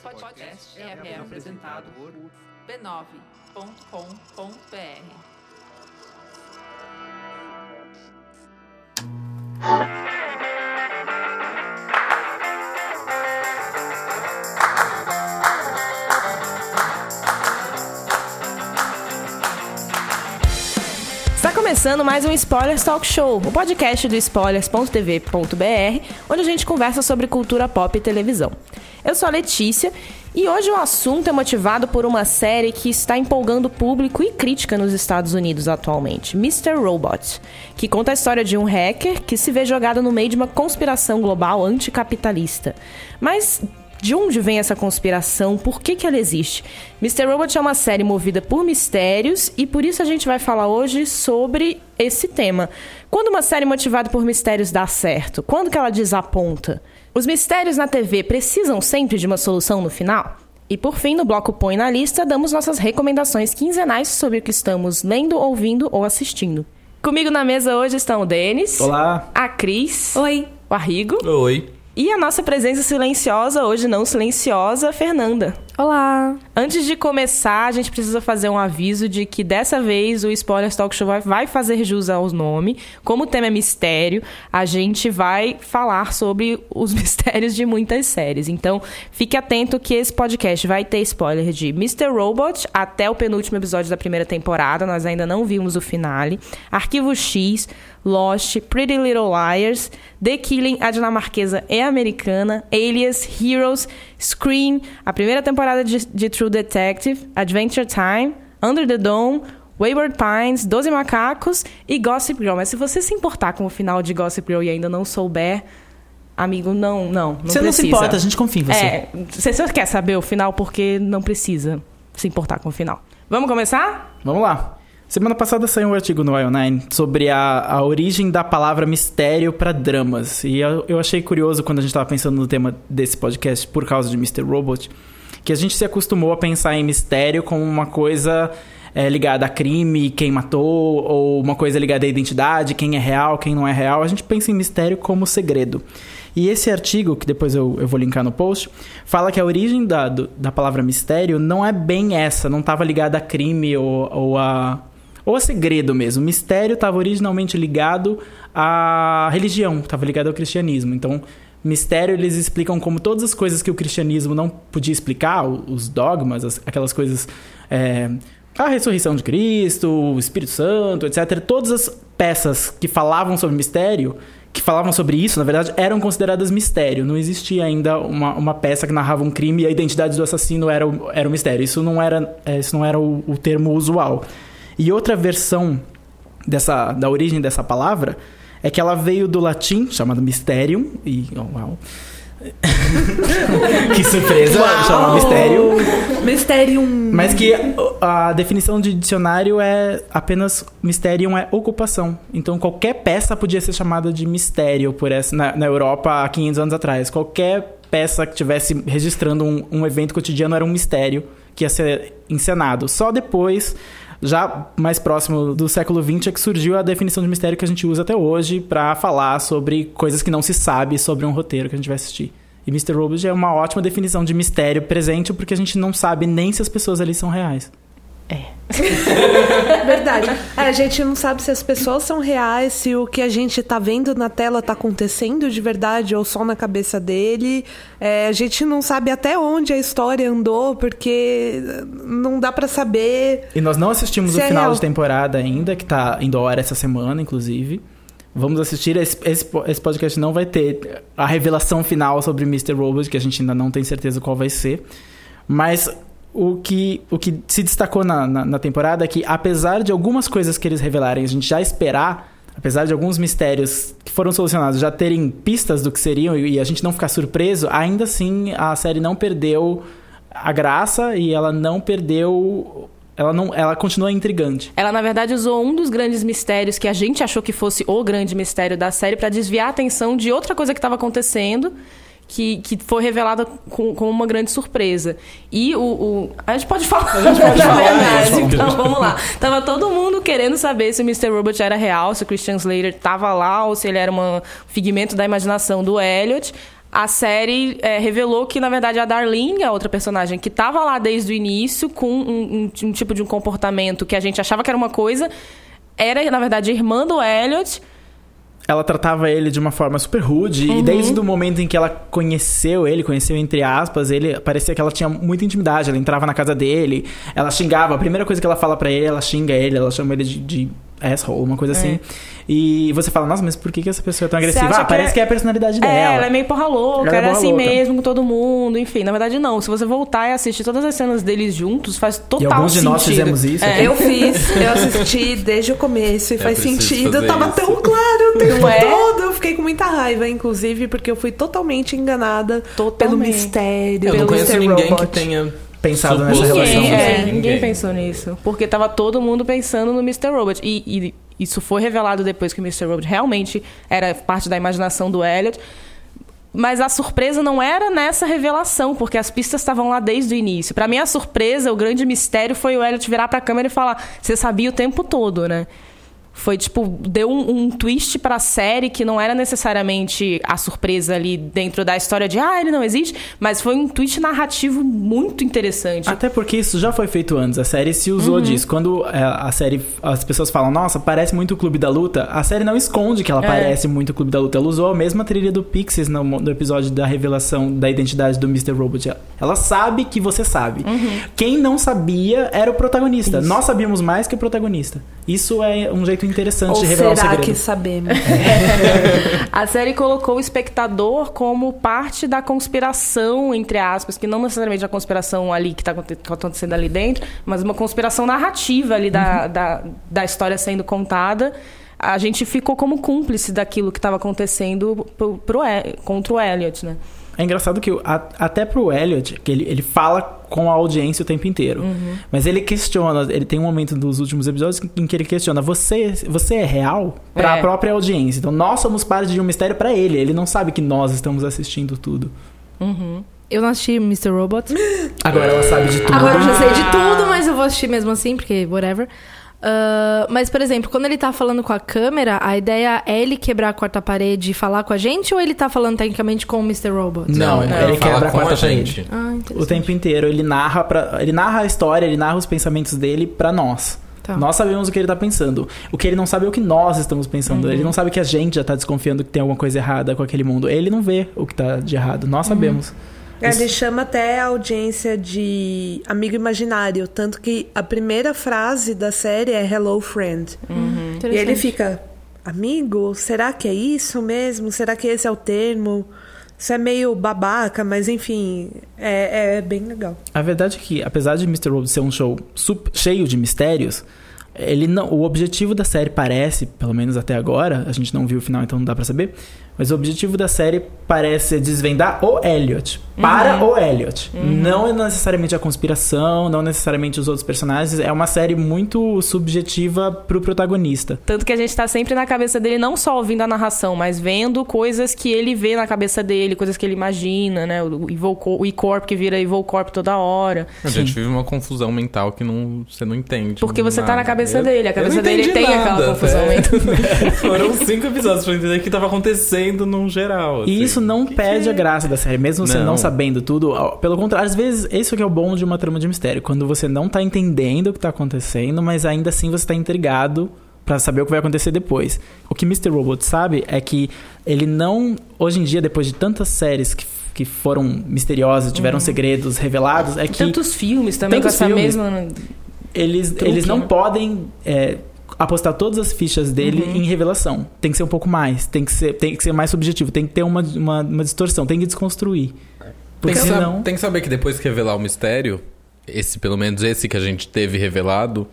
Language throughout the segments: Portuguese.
Esse podcast é, é apresentado por b9.com.br. Está começando mais um Spoilers Talk Show, o podcast do spoilers.tv.br, onde a gente conversa sobre cultura pop e televisão. Eu sou a Letícia e hoje o assunto é motivado por uma série que está empolgando público e crítica nos Estados Unidos atualmente, Mr. Robot, que conta a história de um hacker que se vê jogado no meio de uma conspiração global anticapitalista. Mas de onde vem essa conspiração? Por que, que ela existe? Mr. Robot é uma série movida por mistérios e por isso a gente vai falar hoje sobre esse tema. Quando uma série motivada por mistérios dá certo? Quando que ela desaponta? Os mistérios na TV precisam sempre de uma solução no final? E por fim, no bloco Põe na Lista, damos nossas recomendações quinzenais sobre o que estamos lendo, ouvindo ou assistindo. Comigo na mesa hoje estão o Denis. Olá. A Cris. Oi. O Arrigo. Oi. E a nossa presença silenciosa, hoje não silenciosa, Fernanda. Olá. Antes de começar, a gente precisa fazer um aviso de que dessa vez o Spoilers Talk Show vai, fazer jus ao nome. Como o tema é mistério, a gente vai falar sobre os mistérios de muitas séries. Então, fique atento que esse podcast vai ter spoiler de Mr. Robot até o penúltimo episódio da primeira temporada. Nós ainda não vimos o finale. Arquivo X, Lost, Pretty Little Liars, The Killing, a dinamarquesa e americana, Alias, Heroes, Scream, a primeira temporada de, de True Detective, Adventure Time, Under the Dome, Wayward Pines, Doze Macacos e Gossip Girl. Mas se você se importar com o final de Gossip Girl e ainda não souber, amigo, não, não, não Você precisa. não se importa, a gente confia em você. É, você só quer saber o final porque não precisa se importar com o final. Vamos começar? Vamos lá. Semana passada saiu um artigo no IO9 sobre a, a origem da palavra mistério para dramas. E eu, eu achei curioso quando a gente estava pensando no tema desse podcast por causa de Mr. Robot, que a gente se acostumou a pensar em mistério como uma coisa é, ligada a crime, quem matou, ou uma coisa ligada à identidade, quem é real, quem não é real. A gente pensa em mistério como segredo. E esse artigo, que depois eu, eu vou linkar no post, fala que a origem da, do, da palavra mistério não é bem essa, não estava ligada a crime ou, ou a ou a segredo mesmo. Mistério estava originalmente ligado à religião, estava ligado ao cristianismo. Então, mistério eles explicam como todas as coisas que o cristianismo não podia explicar, os dogmas, as, aquelas coisas. É, a ressurreição de Cristo, o Espírito Santo, etc. Todas as peças que falavam sobre mistério, que falavam sobre isso, na verdade, eram consideradas mistério. Não existia ainda uma, uma peça que narrava um crime e a identidade do assassino era o, era o mistério. Isso não era, isso não era o, o termo usual. E outra versão dessa, da origem dessa palavra é que ela veio do latim, chamado mysterium, e. Oh, uau. que surpresa, chama mistério. Mysterium. Mas que a definição de dicionário é apenas mysterium é ocupação. Então qualquer peça podia ser chamada de mistério por essa na, na Europa há 500 anos atrás. Qualquer peça que tivesse registrando um, um evento cotidiano era um mistério que ia ser encenado. Só depois já mais próximo do século XX é que surgiu a definição de mistério que a gente usa até hoje para falar sobre coisas que não se sabe sobre um roteiro que a gente vai assistir. E Mr. Robot é uma ótima definição de mistério presente porque a gente não sabe nem se as pessoas ali são reais. É. Verdade. É, a gente não sabe se as pessoas são reais, se o que a gente tá vendo na tela tá acontecendo de verdade ou só na cabeça dele. É, a gente não sabe até onde a história andou, porque não dá para saber. E nós não assistimos o é final real. de temporada ainda, que tá indo ao ar essa semana, inclusive. Vamos assistir. Esse, esse, esse podcast não vai ter a revelação final sobre Mr. Robot, que a gente ainda não tem certeza qual vai ser. Mas o que, o que se destacou na, na, na temporada é que, apesar de algumas coisas que eles revelarem a gente já esperar, apesar de alguns mistérios que foram solucionados já terem pistas do que seriam e, e a gente não ficar surpreso, ainda assim a série não perdeu a graça e ela não perdeu. Ela, não, ela continua intrigante. Ela, na verdade, usou um dos grandes mistérios que a gente achou que fosse o grande mistério da série pra desviar a atenção de outra coisa que estava acontecendo. Que, que foi revelada com, com uma grande surpresa. E o, o- A gente pode falar. A gente pode falar, gente pode. Então, vamos lá. Tava todo mundo querendo saber se o Mr. Robot era real, se o Christian Slater tava lá, ou se ele era um figmento da imaginação do Elliot. a série é, revelou que, na verdade, a Darlene, a outra personagem, que estava lá desde o início, com um, um- um tipo de um comportamento que a gente achava que era uma coisa, era, na verdade, irmã do Elliot. Ela tratava ele de uma forma super rude. Uhum. E desde o momento em que ela conheceu ele, conheceu entre aspas, ele parecia que ela tinha muita intimidade. Ela entrava na casa dele, ela xingava. A primeira coisa que ela fala pra ele, ela xinga ele, ela chama ele de, de asshole, uma coisa assim. E você fala, nossa, mas por que, que essa pessoa é tão É. Agressiva? Ah, que parece é- que é a personalidade dela. É, ela é meio porra louca, Ela é era porra assim louca. mesmo com todo mundo, enfim. Na verdade, não. Se você voltar e assistir todas as cenas deles juntos, faz total E alguns de sentido. nós fizemos isso. É. Eu fiz, eu assisti desde o começo e faz sentido. Tava isso. tão claro o tempo é? todo. Eu fiquei com muita raiva, inclusive, porque eu fui totalmente enganada pelo Totalmente. mistério, Eu pelo não conheço Mr. ninguém Robot. que tenha Pensado nessa relação. Ninguém, isso. é, Ninguém. ninguém pensou nisso. Porque tava todo mundo pensando no Mr. Robot. E, e isso foi revelado depois que o Mr. Robot realmente era parte da imaginação do Elliot. Mas a surpresa não era nessa revelação, porque as pistas estavam lá desde o início. Pra mim, a surpresa, o grande mistério foi o Elliot virar pra câmera e falar: Você sabia o tempo todo, né? Foi tipo, deu um, um twist pra série que não era necessariamente a surpresa ali dentro da história de ah, ele não existe, mas foi um twist narrativo muito interessante. Até porque isso já foi feito antes. A série se usou Uhum. disso. Quando é, a série, as pessoas falam, nossa, parece muito o Clube da Luta, a série não esconde que ela É. parece muito o Clube da Luta. Ela usou a mesma trilha do Pixies no, no episódio da revelação da identidade do Mr. Robot. Ela sabe que você sabe. Uhum. Quem não sabia era o protagonista. Nós sabíamos mais que o protagonista. Isso é um jeito interessante Ou de revelar o será segredo. que sabemos? A série colocou o espectador como parte da conspiração, entre aspas, que não necessariamente a conspiração ali que está acontecendo ali dentro, mas uma conspiração narrativa ali da, da, da história sendo contada. A gente ficou como cúmplice daquilo que estava acontecendo pro, pro, contra o Elliot, né? É engraçado que a- até pro Elliot, que ele, ele fala com a audiência o tempo inteiro. Uhum. Mas ele questiona, ele tem um momento dos últimos episódios em que ele questiona: você, você é real? Pra É. a própria audiência. Então nós somos parte de um mistério pra ele. Ele não sabe que nós estamos assistindo tudo. Eu não assisti Mr. Robot. Agora ela sabe de tudo. Agora eu já sei de tudo, mas eu vou assistir mesmo assim, porque whatever. Ah, mas, por exemplo, quando ele tá falando com a câmera, a ideia é ele quebrar a quarta parede e falar com a gente, ou ele tá falando tecnicamente com o Mr. Robot? Não, Não, ele fala quebra a quarta a gente. parede. Ah, O tempo inteiro ele narra para ele narra a história, ele narra os pensamentos dele pra nós. Tá. Nós sabemos o que ele tá pensando. O que ele não sabe é o que nós estamos pensando. Uhum. Ele não sabe que a gente já tá desconfiando que tem alguma coisa errada com aquele mundo. Ele não vê o que tá de errado. Nós Uhum. É, Isso- Ele chama até a audiência de amigo imaginário. Tanto que a primeira frase da série é Hello, friend. E ele fica, amigo, será que é isso mesmo? Será que esse é o termo? Isso é meio babaca, mas enfim, é, é bem legal. A verdade é que, apesar de Mr. Robot ser um show cheio de mistérios, ele não, o objetivo da série parece, pelo menos até agora, a gente não viu o final, então não dá pra saber, mas o objetivo da série parece desvendar o Elliot. Para o Elliot. Não é necessariamente a conspiração, não necessariamente os outros personagens. É uma série muito subjetiva pro protagonista. Tanto que a gente tá sempre na cabeça dele, não só ouvindo a narração, mas vendo coisas que ele vê na cabeça dele, coisas que ele imagina, né? O, Evil Co- o E-Corp que vira Evil Corp toda hora. A gente vive uma confusão mental que não, você não entende. Porque você tá nada. na cabeça Eu- dele, a cabeça dele tem nada, aquela confusão mental. Foram cinco episódios pra entender o que tava acontecendo num geral. E assim. isso não Que perde que a é? graça da série, mesmo você não, Não. sabendo tudo. Pelo contrário, às vezes, isso que é o bom de uma trama de mistério. Quando você não tá entendendo o que tá acontecendo, mas ainda assim você tá intrigado pra saber o que vai acontecer depois. O que Mr. Robot sabe é que ele não. Hoje em dia, depois de tantas séries que, que foram misteriosas, tiveram segredos revelados, é que Tantos filmes também Tantos com essa filmes. mesma. eles, truque, eles não né? podem é, apostar todas as fichas dele Uhum. em revelação. Tem que ser um pouco mais, tem que ser, tem que ser mais subjetivo, tem que ter uma, uma, uma distorção, tem que desconstruir. Tem Porque que, senão. tem que saber que depois que revelar o mistério, esse, pelo menos esse que a gente teve revelado,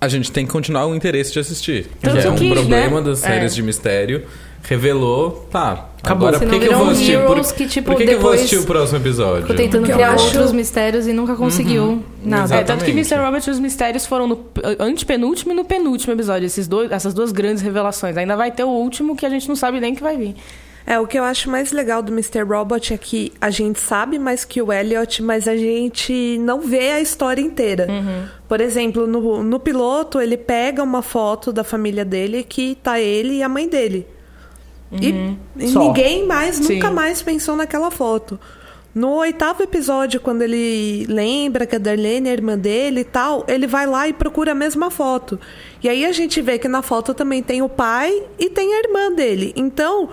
a gente tem que continuar o interesse de assistir. Tanto que é um que, problema né, das séries é. de mistério. Revelou, tá. Acabou. Agora por que, que eu vou assistir? Por, que, tipo, por que, que eu vou assistir o próximo episódio? Ficou tentando Porque eu criar acho- outros mistérios e nunca conseguiu nada. É, tanto que Exatamente. Mr. Robot e os mistérios foram no antepenúltimo e no penúltimo episódio. Esses dois, essas duas grandes revelações. Ainda vai ter o último que a gente não sabe nem que vai vir. É, o que eu acho mais legal do Mr. Robot é que a gente sabe mais que o Elliot, mas a gente não vê a história inteira. Por exemplo, no, no piloto, ele pega uma foto da família dele que tá ele e a mãe dele. E, e Só. ninguém mais, Sim. nunca mais pensou naquela foto. No oitavo episódio, quando ele lembra que a Darlene é a irmã dele e tal, ele vai lá e procura a mesma foto. E aí a gente vê que na foto também tem o pai e tem a irmã dele. Então,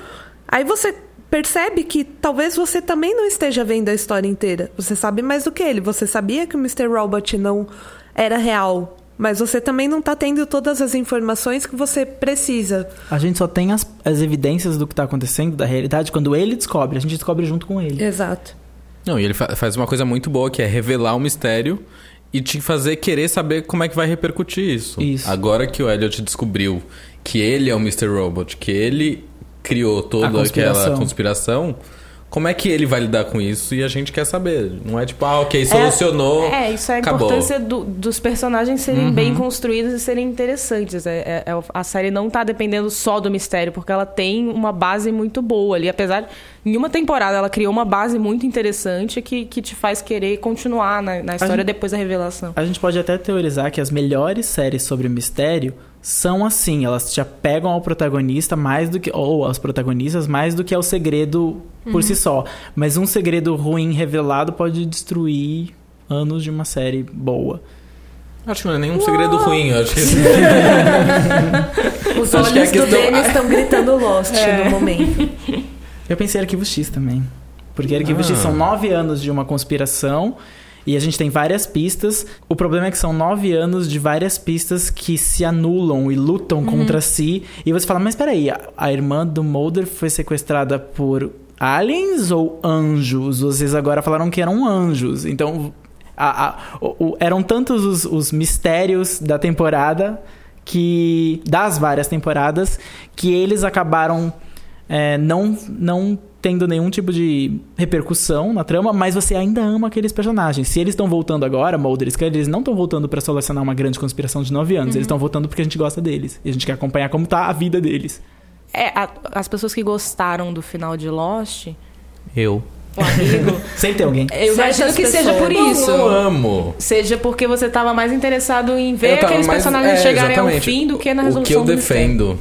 aí você percebe que talvez você também não esteja vendo a história inteira. Você sabe mais do que ele. Você sabia que o Mr. Robot não era real. Mas você também não tá tendo todas as informações que você precisa. A gente só tem as, as evidências do que tá acontecendo, da realidade, quando ele descobre. A gente descobre junto com ele. Exato. Não, e ele fa- faz uma coisa muito boa que é revelar o mistério e te fazer querer saber como é que vai repercutir isso. Isso. Agora que o Elliot descobriu que ele é o Mr. Robot, que ele criou toda A conspiração. aquela conspiração, como é que ele vai lidar com isso? E a gente quer saber. Não é tipo, ah, ok, solucionou. É, isso é a acabou. importância do- dos personagens serem bem construídos e serem interessantes. É, é- é- a série não tá dependendo só do mistério, porque ela tem uma base muito boa ali. Apesar de, em uma temporada, ela criou uma base muito interessante que, que te faz querer continuar na, na história gente- depois da revelação. A gente pode até teorizar que as melhores séries sobre mistério são assim, elas te apegam ao protagonista mais do que ou aos protagonistas mais do que ao segredo por si só. Mas um segredo ruim revelado pode destruir anos de uma série boa. Acho que não é nenhum segredo ruim. eu Acho que Os Acho que é olhos do Denis estão gritando Lost É. no momento. Eu pensei em Arquivo X também. Porque Arquivo Ah. X são nove anos de uma conspiração e a gente tem várias pistas. O problema é que são nove anos de várias pistas que se anulam e lutam contra si. E você fala, mas peraí, a, a irmã do Mulder foi sequestrada por aliens ou anjos? Vocês agora falaram que eram anjos. Então, a- a- o- o- eram tantos os, os mistérios da temporada que das várias temporadas que eles acabaram é, não, não tendo nenhum tipo de repercussão na trama, mas você ainda ama aqueles personagens. Se eles estão voltando agora, Mulder e Scully, eles não estão voltando pra solucionar uma grande conspiração de nove anos. Eles estão voltando porque a gente gosta deles. E a gente quer acompanhar como tá a vida deles. É, a- as pessoas que gostaram do final de Lost, eu. o amigo, Sempre tem alguém. eu imagino que seja por pessoas. isso. Eu amo. Seja porque você tava mais interessado em ver aqueles mais- personagens é, chegarem ao exatamente. fim do que na resolução O que eu mistério. defendo,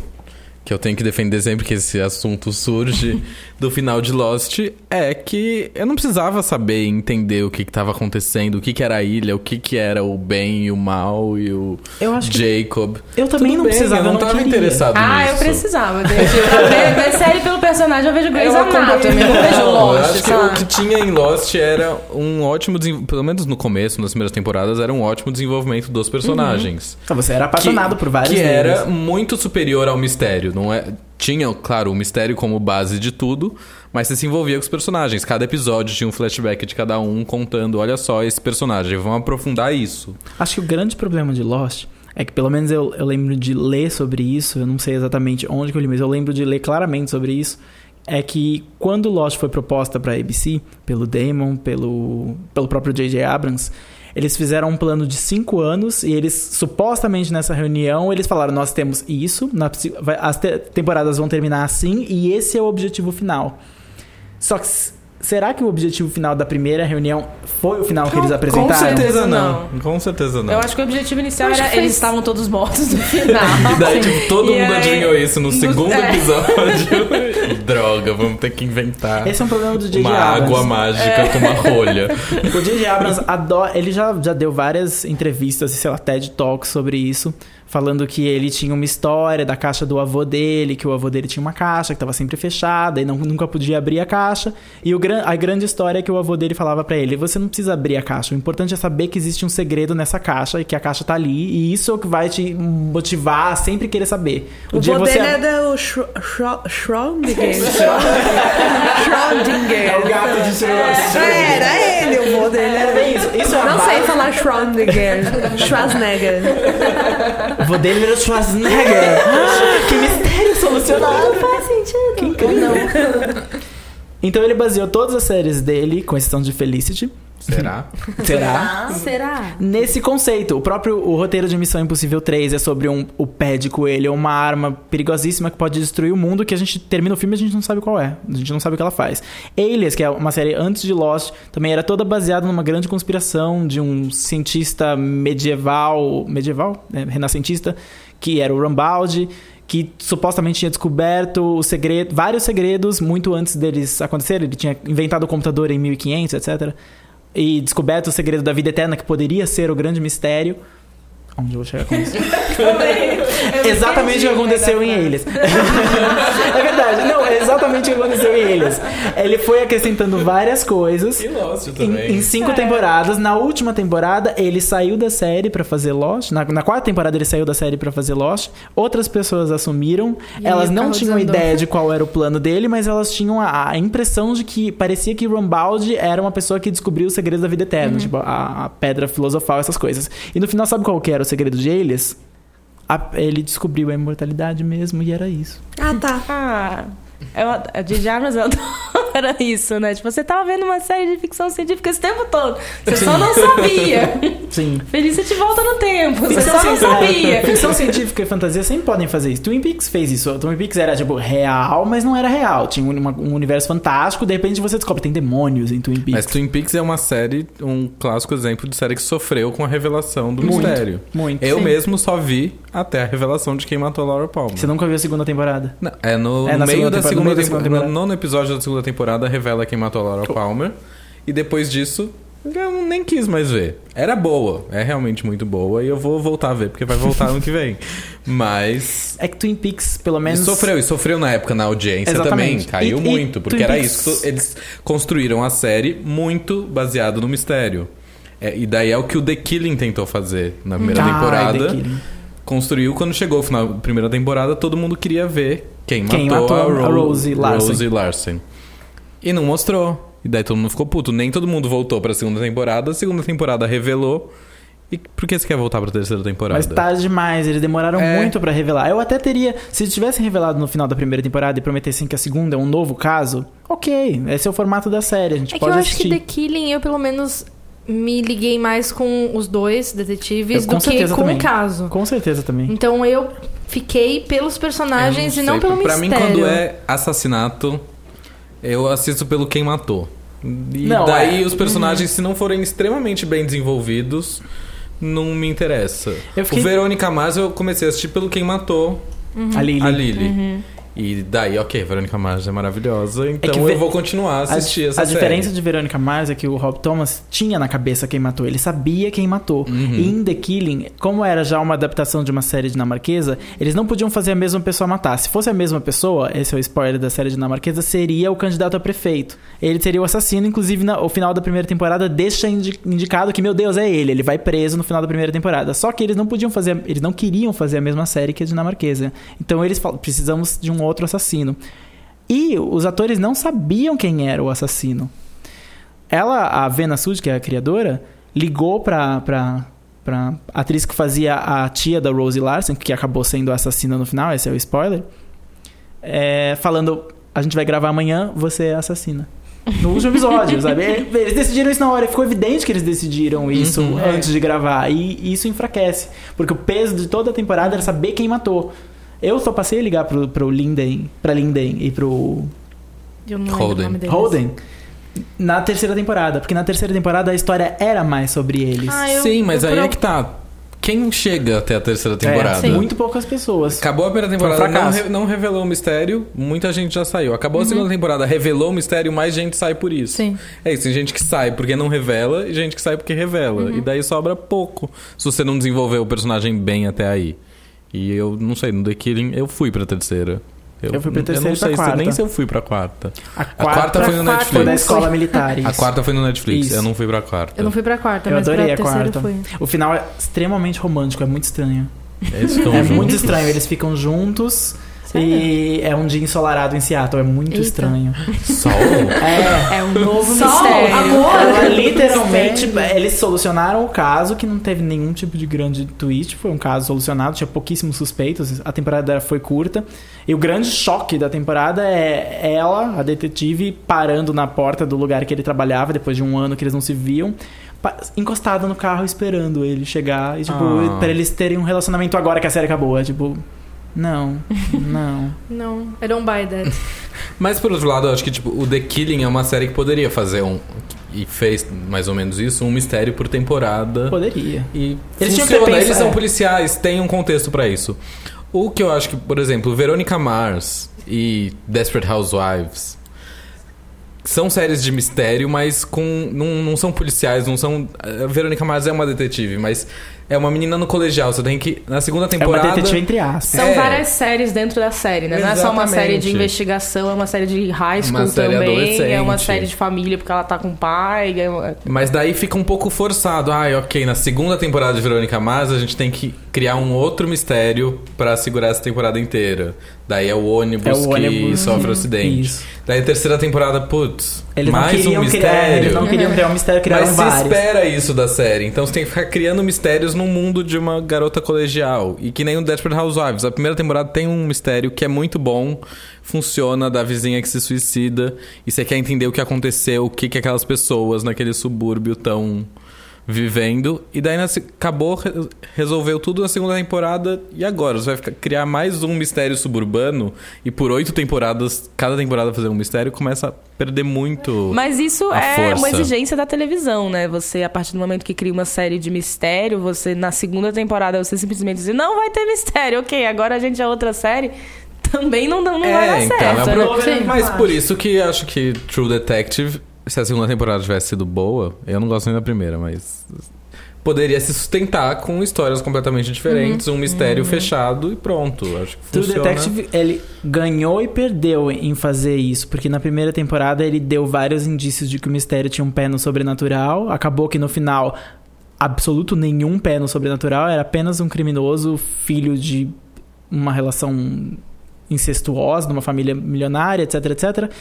que eu tenho que defender sempre que esse assunto surge do final de Lost, é que eu não precisava saber e entender o que estava acontecendo, o que, que era a ilha, o que, que era o bem e o mal e o Eu acho que- Jacob. Eu também Tudo não bem, precisava, eu não eu não tava queria. interessado Ah, nisso. eu precisava. Pra ver, ver série pelo personagem, eu vejo Grey's Eu Anatomy, eu não vejo eu Lost, acho que o que tinha em Lost era um ótimo desenvolvimento, pelo menos no começo, nas primeiras temporadas, era um ótimo desenvolvimento dos personagens. Então, você era apaixonado que, por vários Que deles. era muito superior ao mistério. Não é, tinha, claro, o mistério como base de tudo, mas você se envolvia com os personagens. Cada episódio tinha um flashback de cada um contando: olha só esse personagem, vamos aprofundar isso. Acho que o grande problema de Lost é que, pelo menos eu, eu lembro de ler sobre isso, eu não sei exatamente onde que eu li, mas eu lembro de ler claramente sobre isso. É que quando Lost foi proposta pra ABC, pelo Damon, pelo, pelo próprio J.J. Abrams, eles fizeram um plano de cinco anos e eles, supostamente nessa reunião, eles falaram: Nós temos isso, as te- temporadas vão terminar assim e esse é o objetivo final. Só que será que o objetivo final da primeira reunião foi o final que eles apresentaram? Com certeza não. não. Com certeza não. Eu acho que o objetivo inicial era que eles fez- estavam todos mortos no final. E daí, tipo, todo E mundo aí- adivinhou isso no no- segundo é. episódio. Droga, vamos ter que inventar Esse é um problema do J.J. uma Abrams. água mágica com uma rolha. O J.J. Abrams adora. Ele já, já deu várias entrevistas, sei lá, TED Talks sobre isso. Falando que ele tinha uma história da caixa do avô dele, que o avô dele tinha uma caixa que estava sempre fechada e não, nunca podia abrir a caixa. E o, a grande história é que o avô dele falava pra ele: você não precisa abrir a caixa, o importante é saber que existe um segredo nessa caixa e que a caixa tá ali, e isso é o que vai te motivar a sempre querer saber. O dia vô você dele é o Schro- Schro- Schrödinger. É o gato de Schrödinger. É, era ele, o vô dele. É Era... isso. Isso é Não base- sei falar Schrödinger. Schwarzenegger. Vô dele o Schwarzenegger. Ah, que mistério solucionado. Faz sentido. Que incrível. Então ele baseou todas as séries dele, com exceção de Felicity. Será? Será? Será? Nesse conceito, o próprio o roteiro de Missão Impossível 3 é sobre um, o pé de coelho, uma arma perigosíssima que pode destruir o mundo, que a gente termina o filme e a gente não sabe qual é. A gente não sabe o que ela faz. Alias, que é uma série antes de Lost, também era toda baseada numa grande conspiração de um cientista medieval, medieval? É, renascentista, que era o Rambaldi, que supostamente tinha descoberto o segredo, vários segredos muito antes deles acontecerem. Ele tinha inventado o computador em 1500, etc. E descoberto o segredo da vida eterna, que poderia ser o grande mistério. Onde eu vou chegar com isso? exatamente o que aconteceu em eles. é verdade. Não, é exatamente o que aconteceu em eles. Ele foi acrescentando várias coisas. E Lost Em, também. em cinco temporadas. Na última temporada, ele saiu da série pra fazer Lost. Na, na quarta temporada, ele saiu da série pra fazer Lost. Outras pessoas assumiram. E elas não tinham desandou. ideia de qual era o plano dele, mas elas tinham a, a impressão de que parecia que Rambaldi era uma pessoa que descobriu os segredos da vida eterna, Uhum. tipo a, a pedra filosofal, essas coisas. E no final, sabe qual que era o segredo de eles? A- ele descobriu a imortalidade mesmo e era isso. Ah, tá. Ah, eu, a J.J. Abrams adora isso, né? Tipo, você tava vendo uma série de ficção científica esse tempo todo. Você só não sabia. Sim. Felicity volta no tempo. Você Ficção, só não sabia. ficção científica e fantasia sempre podem fazer isso. Twin Peaks fez isso. Twin Peaks era, tipo, real, mas não era real. Tinha uma- um universo fantástico, de repente você descobre tem demônios em Twin Peaks. Mas Twin Peaks é uma série, um clássico exemplo de série que sofreu com a revelação do Muito, mistério. muito. Eu Sim. mesmo só vi até a revelação de quem matou a Laura Palmer. Você nunca viu a segunda temporada? Não, é no, É no meio da segunda no segunda temporada. No nono episódio da segunda temporada revela quem matou a Laura Palmer. E depois disso, eu nem quis mais ver. Era boa, é realmente muito boa. E eu vou voltar a ver, porque vai voltar ano que vem. Mas. É que Twin Peaks, pelo E menos. sofreu, e sofreu na época na audiência também. Exatamente. Caiu E- e muito, porque Twin era Peaks- isso. Eles construíram a série muito baseado no mistério. É, e daí é o que o The Killing tentou fazer na primeira Ai, temporada. The Killing. Construiu quando chegou o final da primeira temporada, todo mundo queria ver quem, Quem matou, matou a, a Ro- Rosie Larsen. Rosie Larsen. E não mostrou. E daí todo mundo ficou puto. Nem todo mundo voltou pra segunda temporada. A segunda temporada revelou. E por que você quer voltar pra terceira temporada? Mas tarde demais, eles demoraram É. muito pra revelar. Eu até teria, se eles tivessem revelado no final da primeira temporada e prometessem que a segunda é um novo caso, ok, esse é o formato da série, a gente É que pode eu acho assistir. que The Killing, eu pelo menos me liguei mais com os dois detetives Eu, do que com também. o caso. Com certeza também. Então eu fiquei pelos personagens Eu e não sei, pelo pra mistério. mim, quando é assassinato, eu assisto pelo quem matou. E Não, daí é- os personagens, se não forem extremamente bem desenvolvidos, não me interessa. Eu fiquei- O Verônica Mars eu comecei a assistir pelo quem matou A Lily. a Lily. E daí, ok, Verônica Mars é maravilhosa, então que ve- eu vou continuar a A, assistir essa a série. diferença de Verônica Mars é que o Rob Thomas tinha na cabeça quem matou, ele sabia quem matou. Uhum. E em The Killing, como era já uma adaptação de uma série dinamarquesa, eles não podiam fazer a mesma pessoa matar. Se fosse a mesma pessoa, esse é o spoiler da série dinamarquesa, seria o candidato a prefeito. Ele seria o assassino, inclusive na- o final da primeira temporada deixa indi- indicado que, meu Deus, é ele, ele vai preso no final da primeira temporada. Só que eles não podiam fazer, eles não queriam fazer a mesma série que a dinamarquesa. Então eles falam, precisamos de um outro assassino. E os atores não sabiam quem era o assassino. Ela, a Vena Sud, que é a criadora, ligou pra, pra, pra atriz que fazia a tia da Rosie Larsen, que acabou sendo a assassina no final, esse é o spoiler, é, falando: a gente vai gravar amanhã, você é a assassina. No último episódio, sabe? Eles decidiram isso na hora, ficou evidente que eles decidiram isso Uhum. antes de gravar. E isso enfraquece. Porque o peso de toda a temporada era saber quem matou. Eu só passei a ligar pro, pro Linden, pra Linden e pro Eu não lembro o Holden. nome deles. Holden na terceira temporada. Porque na terceira temporada a história era mais sobre eles. Ah, eu- Sim, mas eu aí por é que tá. Quem chega até a terceira temporada? É, muito poucas pessoas. Acabou a primeira temporada, um não, re- não revelou o mistério, muita gente já saiu. Acabou a segunda temporada, revelou o mistério, mais gente sai por isso. Sim. É isso, tem gente que sai porque não revela e gente que sai porque revela. E daí sobra pouco se você não desenvolver o personagem bem até aí. E eu não sei, no The Killing eu fui pra terceira. Eu fui pra terceira Eu não e pra sei se, quarta. nem se eu fui pra quarta. A quarta foi no quarta foi da Netflix. escola militar. A quarta foi no Netflix, Isso. eu não fui pra quarta. Eu não fui pra quarta, Eu mas adorei pra a quarta. eu fui. O final é extremamente romântico, é muito estranho. É juntos. muito estranho. Eles ficam juntos e é um dia ensolarado em Seattle. É muito Eita. estranho. Sol? É. É um novo Sol, mistério. amor. Ela literalmente, eles solucionaram o caso que não teve nenhum tipo de grande twist. Foi um caso solucionado, tinha pouquíssimos suspeitos. A temporada foi curta. E o grande choque da temporada é ela, a detetive, parando na porta do lugar que ele trabalhava, depois de um ano que eles não se viam, encostada no carro esperando ele chegar. E, tipo, Ah. pra eles terem um relacionamento agora que a série acabou. É tipo. Não, não. Não, I don't buy that. Mas por outro lado, eu acho que tipo, o The Killing é uma série que poderia fazer um. E fez mais ou menos isso, um mistério por temporada. Poderia. E Eles tinham que funciona, pensar- eles são é. policiais, tem um contexto pra isso. O que eu acho que, por exemplo, Veronica Mars e Desperate Housewives são séries de mistério, mas com não, não são policiais, não são. A Veronica Mars é uma detetive, mas é uma menina no colegial. Você tem que. Na segunda É uma temporada. detetive entre aspas. São É. várias séries dentro da série, né? Não é só uma Exatamente. série de investigação, é uma série de high school Uma série também, adolescente. é uma série de família porque ela tá com o pai. é Mas daí fica um pouco forçado. Ai, ok, na segunda temporada de Verônica Mars a gente tem que criar um outro mistério pra segurar essa temporada inteira. Daí é o ônibus É o que ônibus. sofre o acidente. Isso. Daí a terceira temporada, putz, Eles não mais queriam um criar, mistério. eles não queriam criar um mistério, criaram Mas se vários. espera isso da série. Então você tem que ficar criando mistérios num mundo de uma garota colegial. E que nem o Desperate Housewives. A primeira temporada tem um mistério que é muito bom. Funciona da vizinha que se suicida. E você quer entender o que aconteceu, o que, que aquelas pessoas naquele subúrbio estão vivendo. E daí na acabou, re- resolveu tudo na segunda temporada. E agora? Você vai ficar- criar mais um mistério suburbano. E por oito temporadas, cada temporada fazer um mistério, começa a perder muito. Mas isso A é uma força. exigência da televisão, né? Você, a partir do momento que cria uma série de mistério, você, na segunda temporada, você simplesmente diz, não vai ter mistério, ok, agora a gente é outra série. Também não, não, não vai dar então, certo, é um né? pro- Sim. Mas por isso que acho que True Detective, se a segunda temporada tivesse sido boa, eu não gosto nem da primeira, mas poderia se sustentar com histórias completamente diferentes, um mistério fechado e pronto. Acho que True funciona. Detective, ele ganhou e perdeu em fazer isso, porque na primeira temporada ele deu vários indícios de que o mistério tinha um pé no sobrenatural. Acabou que no final, absoluto nenhum pé no sobrenatural, era apenas um criminoso filho de uma relação incestuosa, de uma família milionária, etc, etc.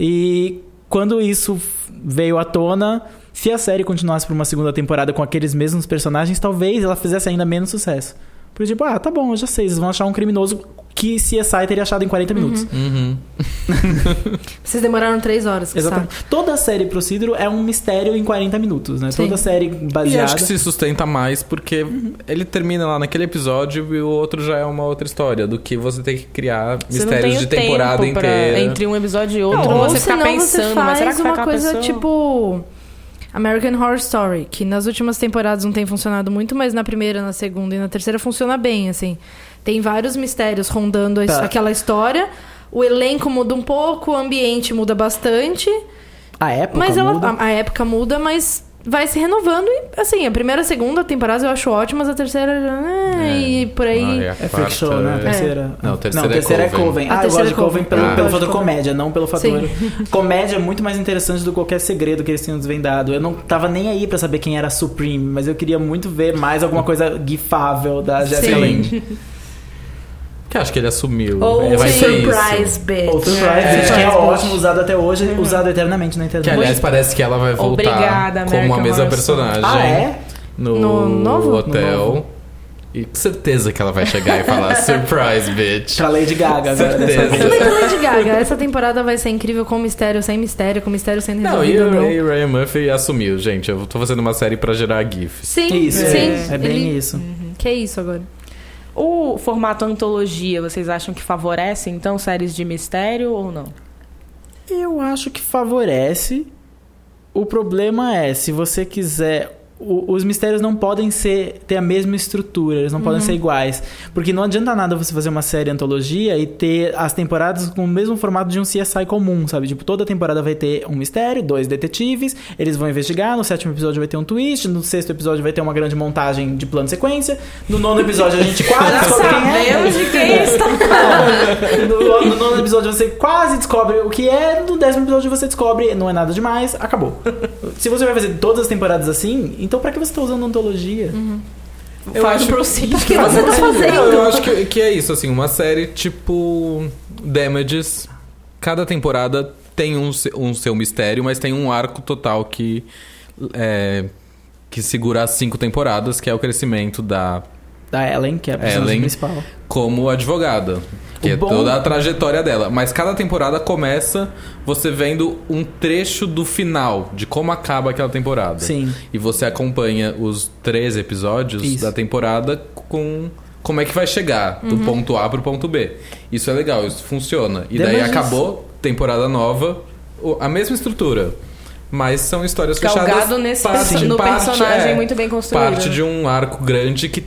E quando isso veio à tona, se a série continuasse por uma segunda temporada com aqueles mesmos personagens, talvez ela fizesse ainda menos sucesso. Por tipo, ah, tá bom, eu já sei, vocês vão achar um criminoso que CSI teria achado em 40 minutos. Uhum. Vocês demoraram três horas, que Exatamente. Toda série Procedural é um mistério em 40 minutos, né? Sim. Toda série E baseada. acho que se sustenta mais porque ele termina lá naquele episódio e o outro já é uma outra história, do que você tem que criar Você não mistérios de temporada tempo pra- inteira. entre um episódio e outro, Ou você ficar senão pensando, você mas será que uma coisa pessoa? tipo American Horror Story, que nas últimas temporadas não tem funcionado muito, mas na primeira, na segunda e na terceira funciona bem, assim. Tem vários mistérios rondando Tá. aquela história. O elenco muda um pouco, o ambiente muda bastante, A época mas ela, muda. A, a época muda, mas vai se renovando e assim, a primeira e a segunda temporada eu acho ótimas, a terceira já, é, e por aí. Ah, e a É quarta show, né? A é- terceira. Não, a terceira, não, a terceira é é Coven. Ah, eu terceira gosto de é Coven. Coven pelo, Ah. pelo fator comédia, não pelo fator. Sim. comédia é muito mais interessante do que qualquer segredo que eles tenham desvendado. Eu não tava nem aí pra saber quem era a Supreme, mas eu queria muito ver mais alguma coisa gifável da Jessica. Lange. Que acho que ele assumiu. Ou É, vai ser Surprise isso. Bitch. Ou Surprise, É. que é Surprise ótimo, usado até hoje, usado eternamente na Que internet. aliás parece que ela vai voltar Obrigada, como a mesma Horror personagem ah, é? no, No novo? hotel. No novo. E com certeza que ela vai chegar e falar Surprise, bitch. Pra Lady Gaga agora Certeza. Também pra Lady Gaga. Essa temporada vai ser incrível com mistério, sem mistério, com mistério sendo Não, e resolvido o. Ray Ryan Murphy assumiu, gente. Eu tô fazendo uma série pra gerar GIFs. Sim, Isso, sim. é, é bem Ele- isso. Que é isso agora? O formato antologia, vocês acham que favorece, então, séries de mistério ou não? Eu acho que favorece. O problema é, se você quiser. O- os mistérios não podem ser ter a mesma estrutura, eles não podem ser iguais. Porque não adianta nada você fazer uma série antologia e ter as temporadas com o mesmo formato de um CSI comum, sabe? Tipo, toda temporada vai ter um mistério, dois detetives, eles vão investigar, no sétimo episódio vai ter um twist, no sexto episódio vai ter uma grande montagem de plano de sequência, no nono episódio a gente quase descobre quem é. De quem está No, no nono episódio você quase descobre o que é, no décimo episódio você descobre, não é nada demais, acabou. Se você vai fazer todas as temporadas assim, então pra que você tá usando ontologia? Eu Faz acho- proceed. que você tá fazendo? Não, eu acho que, que é isso, assim, uma série tipo Damages. Cada temporada tem um, um seu mistério, mas tem um arco total que é, que segura as cinco temporadas, que é o crescimento da Da Ellen, que é a personagem Ellen. principal. Como advogada. Que O é bom- toda a trajetória dela. Mas cada temporada começa você vendo um trecho do final, de como acaba aquela temporada. Sim. E você acompanha os três episódios Isso. da temporada com como é que vai chegar do ponto A pro ponto B. Isso é legal, isso funciona. E daí acabou, temporada nova, a mesma estrutura. Mas são histórias Galgado fechadas. nesse parte- no parte- personagem é, muito bem construído. Parte de um arco grande que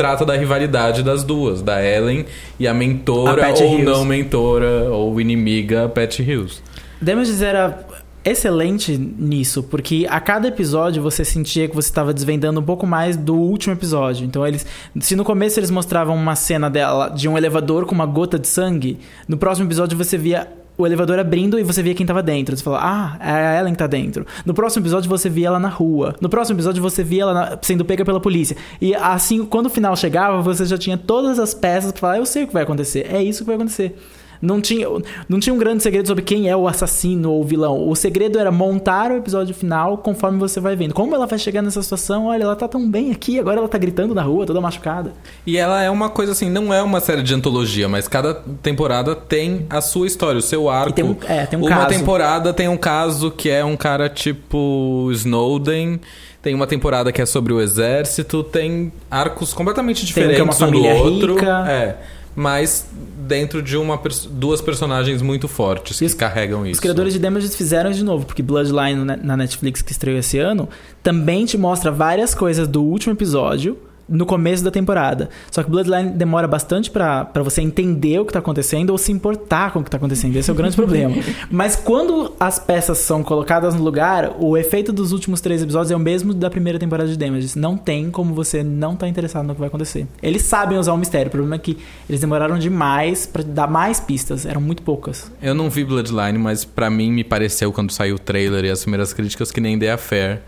trata da rivalidade das duas, da Ellen e a A mentora Patty ou Hills. não mentora ou inimiga Pat Hills. Damages era excelente nisso, porque a cada episódio você sentia que você estava desvendando um pouco mais do último episódio. Então eles, se no começo eles mostravam uma cena dela de um elevador com uma gota de sangue, no próximo episódio você via o elevador abrindo e você via quem tava dentro. Você falou, ah, é a Ellen que tá dentro. No próximo episódio você via ela na rua. No próximo episódio você via ela na- sendo pega pela polícia. E assim, quando o final chegava, você já tinha todas as peças pra falar, eu sei o que vai acontecer. É isso que vai acontecer. Não tinha, não tinha um grande segredo sobre quem é o assassino ou o vilão. O segredo era montar o episódio final conforme você vai vendo. Como ela vai chegar nessa situação? Olha, ela tá tão bem aqui, agora ela tá gritando na rua, toda machucada. E ela é uma coisa assim, não é uma série de antologia, mas cada temporada tem a sua história, o seu arco. E tem um- é, tem um uma caso. temporada tem um caso que é um cara tipo Snowden. Tem uma temporada que é sobre o exército, tem arcos completamente Tem um diferentes que é uma um família do outro. rica. É, mas dentro de uma duas personagens muito fortes que os- carregam isso. Os criadores de Damages fizeram de novo, porque Bloodline na Netflix que estreou esse ano também te mostra várias coisas do último episódio no começo da temporada. Só que Bloodline demora bastante pra pra você entender o que tá acontecendo ou se importar com o que tá acontecendo. Esse é o grande problema. Mas quando as peças são colocadas no lugar, o efeito dos últimos três episódios é o mesmo da primeira temporada de Damages. Não tem como você não tá interessado no que vai acontecer. Eles sabem usar o mistério. O problema é que eles demoraram demais pra dar mais pistas. Eram muito poucas. Eu não vi Bloodline, mas pra mim me pareceu quando saiu o trailer e as primeiras críticas que nem The Affair,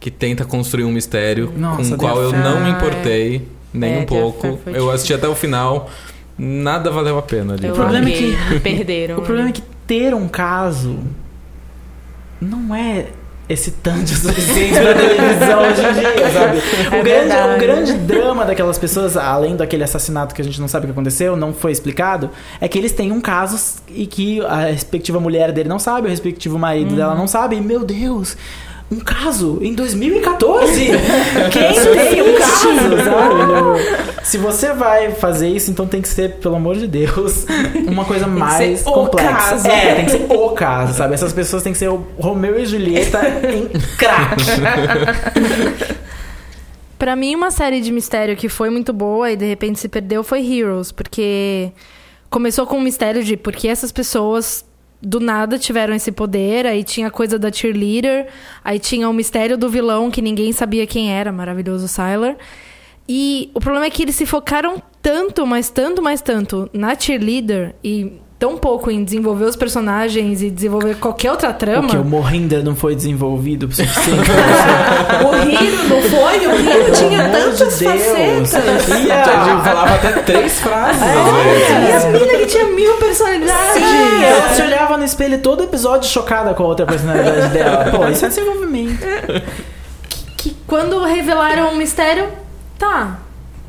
que tenta construir um mistério Nossa, com o qual eu não me importei nem É, um pouco. Eu assisti até o final, nada valeu a pena ali. Eu problema é me perderam. O problema é que ter um caso não é excitante o suficiente pra televisão hoje em dia, sabe? O, É grande, verdade. o grande drama daquelas pessoas, além daquele assassinato que a gente não sabe o que aconteceu, não foi explicado, é que eles têm um caso e que a respectiva mulher dele não sabe, o respectivo marido dela não sabe, e meu Deus. Um caso em 2014? Quem tem um caso, sabe? Se você vai fazer isso, então tem que ser, pelo amor de Deus, uma coisa mais ser o complexa. caso. É, tem que ser o caso, sabe? Essas pessoas têm que ser o Romeu e Julieta em crack. Pra mim, uma série de mistério que foi muito boa e de repente se perdeu foi Heroes, porque começou com um mistério de por que essas pessoas do nada tiveram esse poder, aí tinha coisa da cheerleader, aí tinha o mistério do vilão que ninguém sabia quem era, maravilhoso Sylar. E o problema é que eles se focaram tanto, mas tanto, mas tanto na cheerleader e tão pouco em desenvolver os personagens e desenvolver qualquer outra trama. Porque o Mohinder não foi desenvolvido o suficiente. O Hiro não foi? O Hiro tinha tantas de facetas. E Eu a- falava até três frases. É. E as minas que tinha mil personalidades. Sim, ela se olhava no espelho todo episódio chocada com a outra personalidade dela. Pô, isso é desenvolvimento. que quando revelaram o mistério, tá.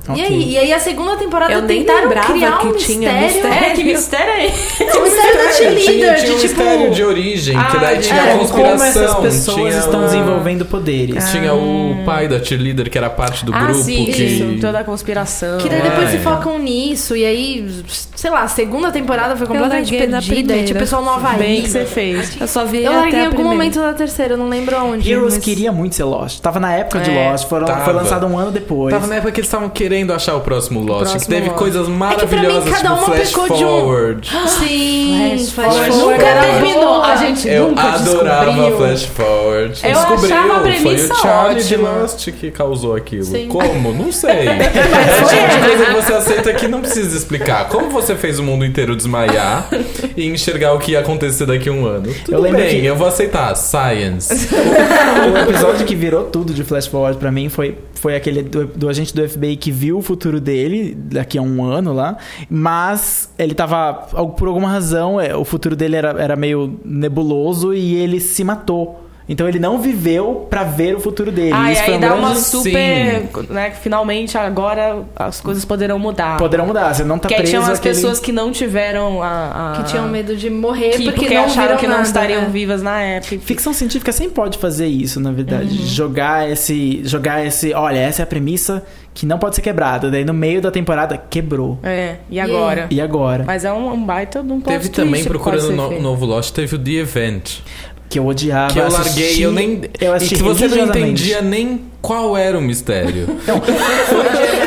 E Ok. aí? E aí a segunda temporada Eu nem tentaram lembrava criar um que tinha mistério. mistério. É, que mistério é esse? Não, mistério da Tinha, cheerleader, tinha um de tipo... mistério de origem, que daí Ah, tinha é, a Como conspiração. essas pessoas tinha estão o- desenvolvendo poderes. Tinha o pai da cheerleader, que era parte do ah, grupo. sim, que... isso. Toda a conspiração. Que daí depois É. se focam nisso, e aí, sei lá, a segunda temporada foi completamente perdida. E primeira. tinha o pessoal no Havaí. Bem que você fez. Eu só vi Eu até larguei em algum primeira. momento da terceira, eu não lembro aonde. Heroes mas- queria muito ser Lost. Tava na época de É, Lost, foram, foi lançado um ano depois. Tava na época que eles estavam querendo achar o próximo Lost. próximo que teve Lost. coisas pra mim, maravilhosas, cada tipo uma Flash pecou de um- Forward. Sim, Flash Flash Forward. Forward Nunca terminou. A gente Eu nunca adorava descobriu. Flash Forward. Eu Descobriu, achava a foi premissa o Charlie de ótima. Lost que causou aquilo. Sim. Como? Não sei. é o tipo de coisa que você aceita que não precisa explicar. Como você fez o mundo inteiro desmaiar e enxergar o que ia acontecer daqui a um ano? Tudo Eu lembro bem, que- eu vou aceitar. Science. o episódio que virou tudo de Flash Forward pra mim foi, foi aquele do, do agente do FBI que viu o futuro dele daqui a um ano lá, mas ele tava, por alguma razão, é, o futuro dele era, era meio nebuloso e ele se matou. Então ele não viveu pra ver o futuro dele. Ah, e Isso foi aí um dá grande... uma super. Né, que finalmente agora as coisas poderão mudar. Poderão mudar, você não tá aí preso tinham as àquele- pessoas que não tiveram a. a- Que tinham medo de morrer que- porque, porque não acharam viram que não nada, estariam né? vivas na época. Ficção científica sempre pode fazer isso, na verdade. Uhum. Jogar esse. Jogar esse. Olha, essa é a premissa que não pode ser quebrada. Daí no meio da temporada quebrou. É, e agora? E agora? Mas é um, um baita de um plot Teve twist também, procurando no, novo Lost, teve o The Event. Que eu odiava. Que eu assisti- larguei, eu nem. Eu e assisti que você não entendia nem Qual era o mistério?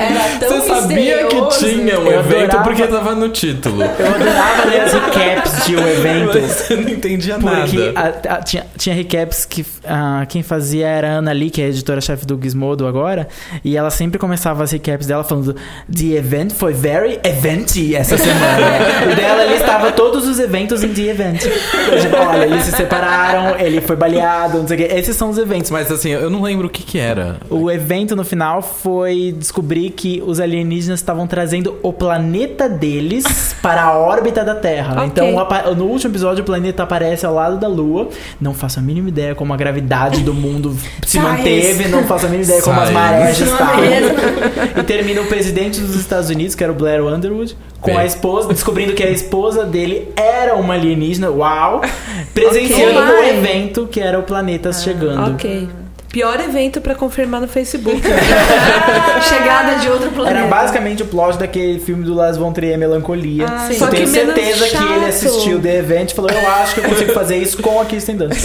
Era tão Você sabia que tinha o Eu evento adorava- porque tava no título. Eu adorava ler as recaps de um evento. Mas eu não entendia Porque nada. a- tinha, tinha recaps que ah, quem fazia era a Ana Lee, que é a editora-chefe do Gizmodo agora, e ela sempre começava as recaps dela falando The event foi very eventy essa semana. e dela listava todos os eventos em The Event. Então, tipo, olha, eles se separaram, ele foi baleado, não sei o que. Esses são os eventos. Mas assim, eu não lembro o que que era. O evento no final foi descobrir que os alienígenas estavam trazendo o planeta deles para a órbita da Terra. Ok. Então, no último episódio, o planeta aparece ao lado da Lua. Não faço a mínima ideia como a gravidade do mundo se Science. manteve. Não faço a mínima ideia como as marés estavam. E termina o presidente dos Estados Unidos, que era o Blair Underwood, com Bem. a esposa, descobrindo que a esposa dele era uma alienígena. Uau! Presenciando Ok. o evento que era o planeta chegando. Ok. Pior evento pra confirmar no Facebook. Chegada de outro planeta. Era basicamente o plot daquele filme do Lars von Trier, Melancolia. Ah, eu só tenho que menos certeza que ele assistiu The Event e falou: Eu acho que eu consigo fazer isso com a Kirsten Dunst.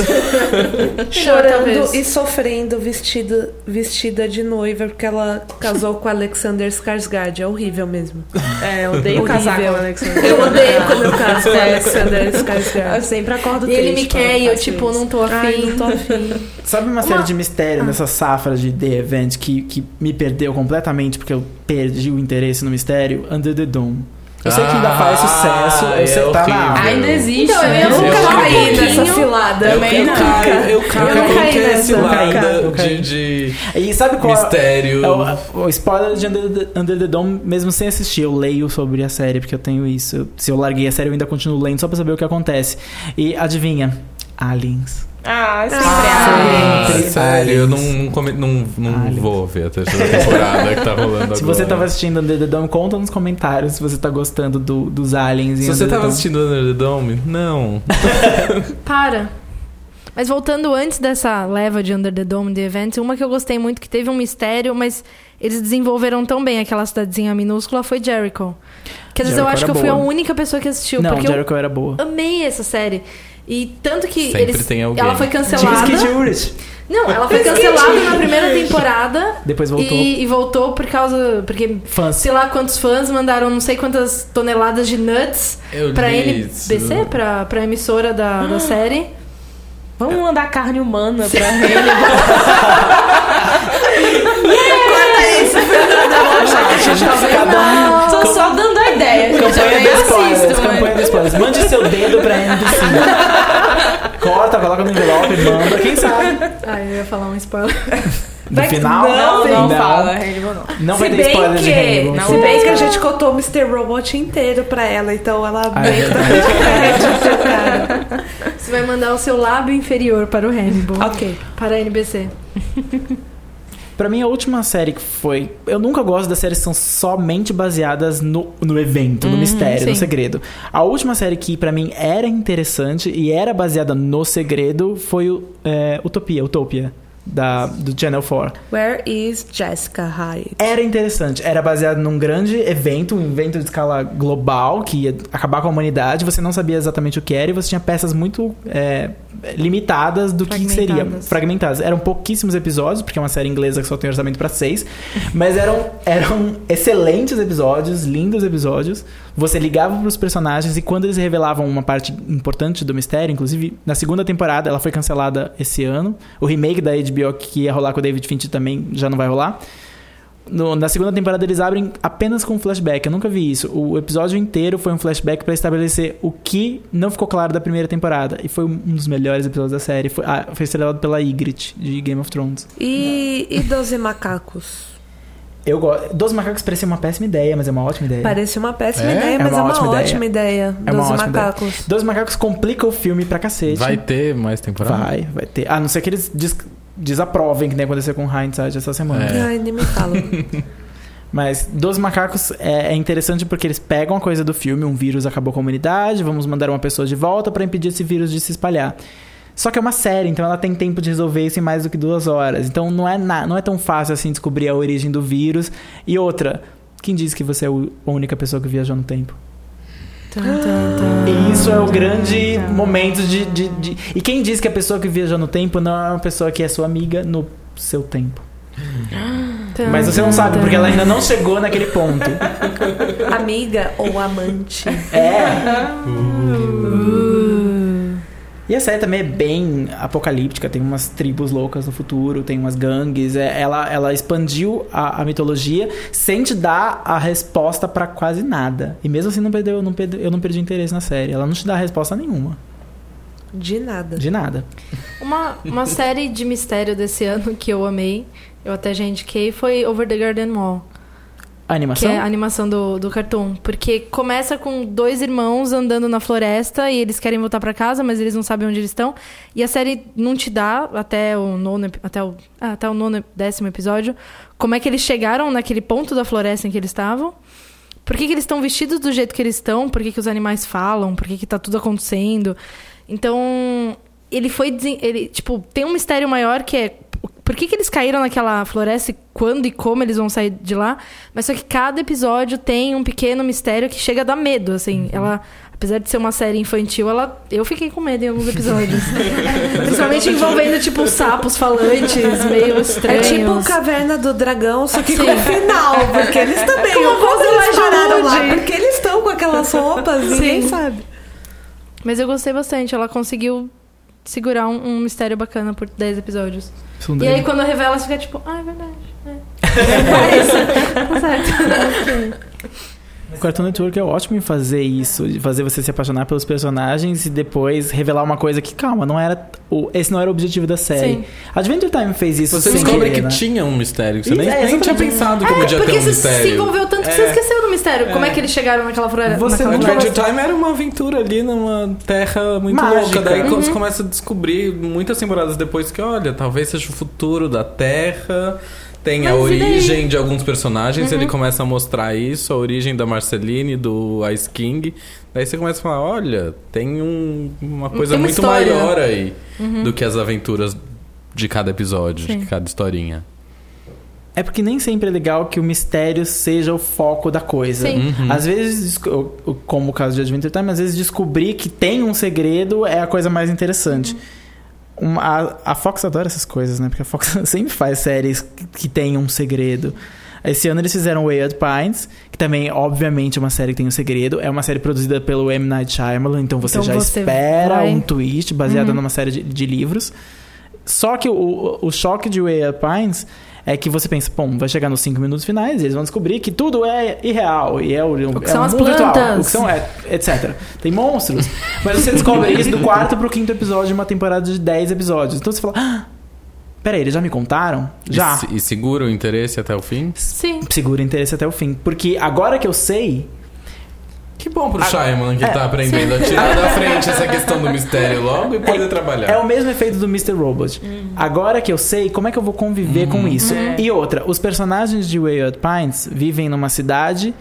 Chorando e sofrendo vestida, vestida de noiva porque ela casou com Alexander Skarsgård. É horrível mesmo. É, eu odeio casar com o Alexander. Eu odeio quando eu caso com. Alexander Eu Skarsgård. sempre acordo E ele me triste quando quer e eu, tipo, não tô afim. Ai, não tô afim. Sabe uma série de mistério nessa safra de The Event que, que me perdeu completamente porque eu perdi o interesse no mistério? Under the Dome. Eu sei que ainda faz Ah, sucesso, eu é sei que tá na área. Ainda existe. Então, eu né? Eu nunca Eu caí nessa cilada. Eu, eu não. caio, eu caio Eu caí nessa, cilada eu de, de E sabe qual é- mistério. É o, o spoiler de Under the, Under the Dome, mesmo sem assistir, eu leio sobre a série, porque eu tenho isso. Eu- se eu larguei a série, eu ainda continuo lendo só pra saber o que acontece. E adivinha? Aliens. Ah, sempre Ah. Sempre Sério, eu não, não, come- não, não Aliens. vou ver a terceira temporada que tá rolando Se agora. você tava assistindo Under the Dome, conta nos comentários se você tá gostando do- dos aliens. em Se você Under tava Dome. assistindo Under the Dome, não. Para. Mas voltando antes dessa leva de Under the Dome The Event, uma que eu gostei muito, que teve um mistério, mas eles desenvolveram tão bem aquela cidadezinha minúscula, foi Jericho. Quer dizer, eu Jericho acho que eu fui a única pessoa que assistiu, Não, porque Jericho era boa. eu amei essa série. E tanto que Sempre eles, tem alguém. ela foi Diz cancelada. que Juris. Não, ela foi cancelada na primeira temporada Depois voltou. e, e voltou por causa porque Fãs. sei lá quantos fãs mandaram não sei quantas toneladas de nuts Eu pra NBC, isso. pra, pra emissora da, da série. Vamos mandar carne humana pra ele. Tô só dando a ideia. Campanha de spoilers, assisto, campanha de spoilers. Mande seu dedo pra NBC. Corta, coloca no envelope, manda, quem sabe. Ai, eu ia falar um spoiler. No final, Não, não, não, fala, Hannibal não. Não Se vai ter bem spoiler de que, Hannibal. Não se bem que a gente contou o Mr. Robot inteiro pra ela, então ela Ah, é de cara. Você vai mandar o seu lábio inferior para o Hannibal. Ok. Para a NBC. Pra mim, a última série que foi. Eu nunca gosto das séries que são somente baseadas no, no evento, no Uhum, mistério, no sim. segredo. A última série que pra mim era interessante e era baseada no segredo foi o é, Utopia, Utopia, da, do Channel 4. Where is Jessica Hyde? Era interessante, era baseado num grande evento, um evento de escala global que ia acabar com a humanidade. Você não sabia exatamente o que era e você tinha peças muito é, limitadas do que seria. Fragmentadas. Eram pouquíssimos episódios, porque é uma série inglesa que só tem orçamento pra seis. Mas eram, eram excelentes episódios, lindos episódios. Você ligava pros personagens e quando eles revelavam uma parte importante do mistério, inclusive na segunda temporada, ela foi cancelada esse ano. O remake da HBO que ia rolar com o David Fincher também já não vai rolar. No- na segunda temporada eles abrem apenas com um flashback. Eu nunca vi isso. O episódio inteiro foi um flashback pra estabelecer o que não ficou claro da primeira temporada. E foi um dos melhores episódios da série. Foi, ah, foi estrelado pela Ygritte, de Game of Thrones. E, e Doze Macacos? Eu gosto. Dos macacos parecia uma péssima ideia, mas é uma ótima ideia. Parece uma péssima É? ideia, É mas uma é uma ótima ideia. ótima ideia. É Doze ótima ideia. Macacos. Dos macacos complica o filme pra cacete. Vai ter mais temporada? Vai, vai ter. A não ser que eles des- desaprovem, que nem aconteceu com Hindsight essa semana. É. Ai, nem me fala. Mas Dos Macacos é, é interessante porque eles pegam a coisa do filme, um vírus acabou com a humanidade, vamos mandar uma pessoa de volta pra impedir esse vírus de se espalhar. Só que é uma série, então ela tem tempo de resolver isso em mais do que duas horas. Então não é, na- não é tão fácil assim descobrir a origem do vírus. E outra, quem diz que você é a única pessoa que viajou no tempo? E isso é o grande momento de, de, de- E quem diz que a pessoa que viajou no tempo não é uma pessoa que é sua amiga no seu tempo? Mas você não sabe, porque ela ainda não chegou naquele ponto. Amiga ou amante. É. E a série também é bem apocalíptica, tem umas tribos loucas no futuro, tem umas gangues. é- ela, ela expandiu a, a mitologia sem te dar a resposta pra quase nada. E mesmo assim não perdeu, não perdeu- eu não perdi interesse na série. Ela não te dá resposta nenhuma. De nada. De nada. Uma, uma série de mistério desse ano que eu amei, eu até já indiquei, foi Over the Garden Wall. A Que animação? é a animação do, do Cartoon. Porque começa com dois irmãos andando na floresta e eles querem voltar pra casa, mas eles não sabem onde eles estão. E a série não te dá, até o nono, até o, ah, até o nono, décimo episódio, como é que eles chegaram naquele ponto da floresta em que eles estavam. Por que, que eles estão vestidos do jeito que eles estão? Por que, que os animais falam? Por que, que tá tudo acontecendo? Então, ele foi. Ele, tipo, tem um mistério maior que é. Por que, que eles caíram naquela floresta e quando e como eles vão sair de lá? Mas só que cada episódio tem um pequeno mistério que chega a dar medo, assim. Ela, apesar de ser uma série infantil, ela, eu fiquei com medo em alguns episódios. Principalmente envolvendo, tipo, sapos falantes, meio É estranhos. tipo Caverna do Dragão, só que Sim. com o final. Porque eles também. Como eles Elijah pararam lá? Porque eles estão com aquelas roupas, ninguém sabe. Mas eu gostei bastante. Ela conseguiu segurar um, um mistério bacana por 10 episódios. E aí, quando revela, você fica tipo, ah, é verdade. É, é isso. Tá certo. O Cartoon Network é ótimo em fazer isso, de fazer você se apaixonar pelos personagens e depois revelar uma coisa que, calma, não era. O, esse não era o objetivo da série. Sim. Adventure Time fez isso Você descobre que né? tinha um mistério, que você Isso, nem, é, nem tinha pensado que É, podia ter porque um você mistério. se envolveu tanto que você É. esqueceu do mistério. Como é que eles chegaram naquela floresta? Você naquela floresta? Adventure Time era uma aventura ali numa terra muito Mágica. louca. Daí Uhum. você começa a descobrir muitas temporadas depois que, olha, talvez seja o futuro da Terra. Tem a Mas daí? Uhum. origem de alguns personagens, ele começa a mostrar isso, a origem da Marceline, do Ice King. Daí você começa a falar, olha, tem um- uma coisa Tem uma muito história. Uhum. maior aí do que as aventuras de cada episódio, Sim. de cada historinha. É porque nem sempre é legal que o mistério seja o foco da coisa. Sim. Às vezes, como o caso de Adventure Time, às vezes descobrir que tem um segredo é a coisa mais interessante. Uma- a, a Fox adora essas coisas, né? Porque a Fox sempre faz séries que, que tem um segredo. Esse ano eles fizeram Wayward Pines, que também, obviamente, é uma série que tem um segredo. É uma série produzida pelo M. Night Shyamalan, então você Então já você espera vai- um twist baseado numa série de, de livros. Só que o, o, choque de Wayward Pines é que você pensa, bom, vai chegar nos cinco minutos finais, eles vão descobrir que tudo é irreal e é o, O que é são um as mundo virtual, plantas. o que são é, etc. Tem monstros, mas você descobre isso do quarto pro quinto episódio de uma temporada de 10 episódios. Então você fala, ah, peraí, eles já me contaram? Já. E, e segura o interesse até o fim? Sim. Segura o interesse até o fim, porque agora que eu sei, Que bom pro Ah, Shyamalan que é. tá aprendendo a tirar da frente essa questão do mistério logo e poder trabalhar. É o mesmo efeito do Mr. Robot. Agora que eu sei, como é que eu vou conviver com isso? E outra, os personagens de Wayward Pines vivem numa cidade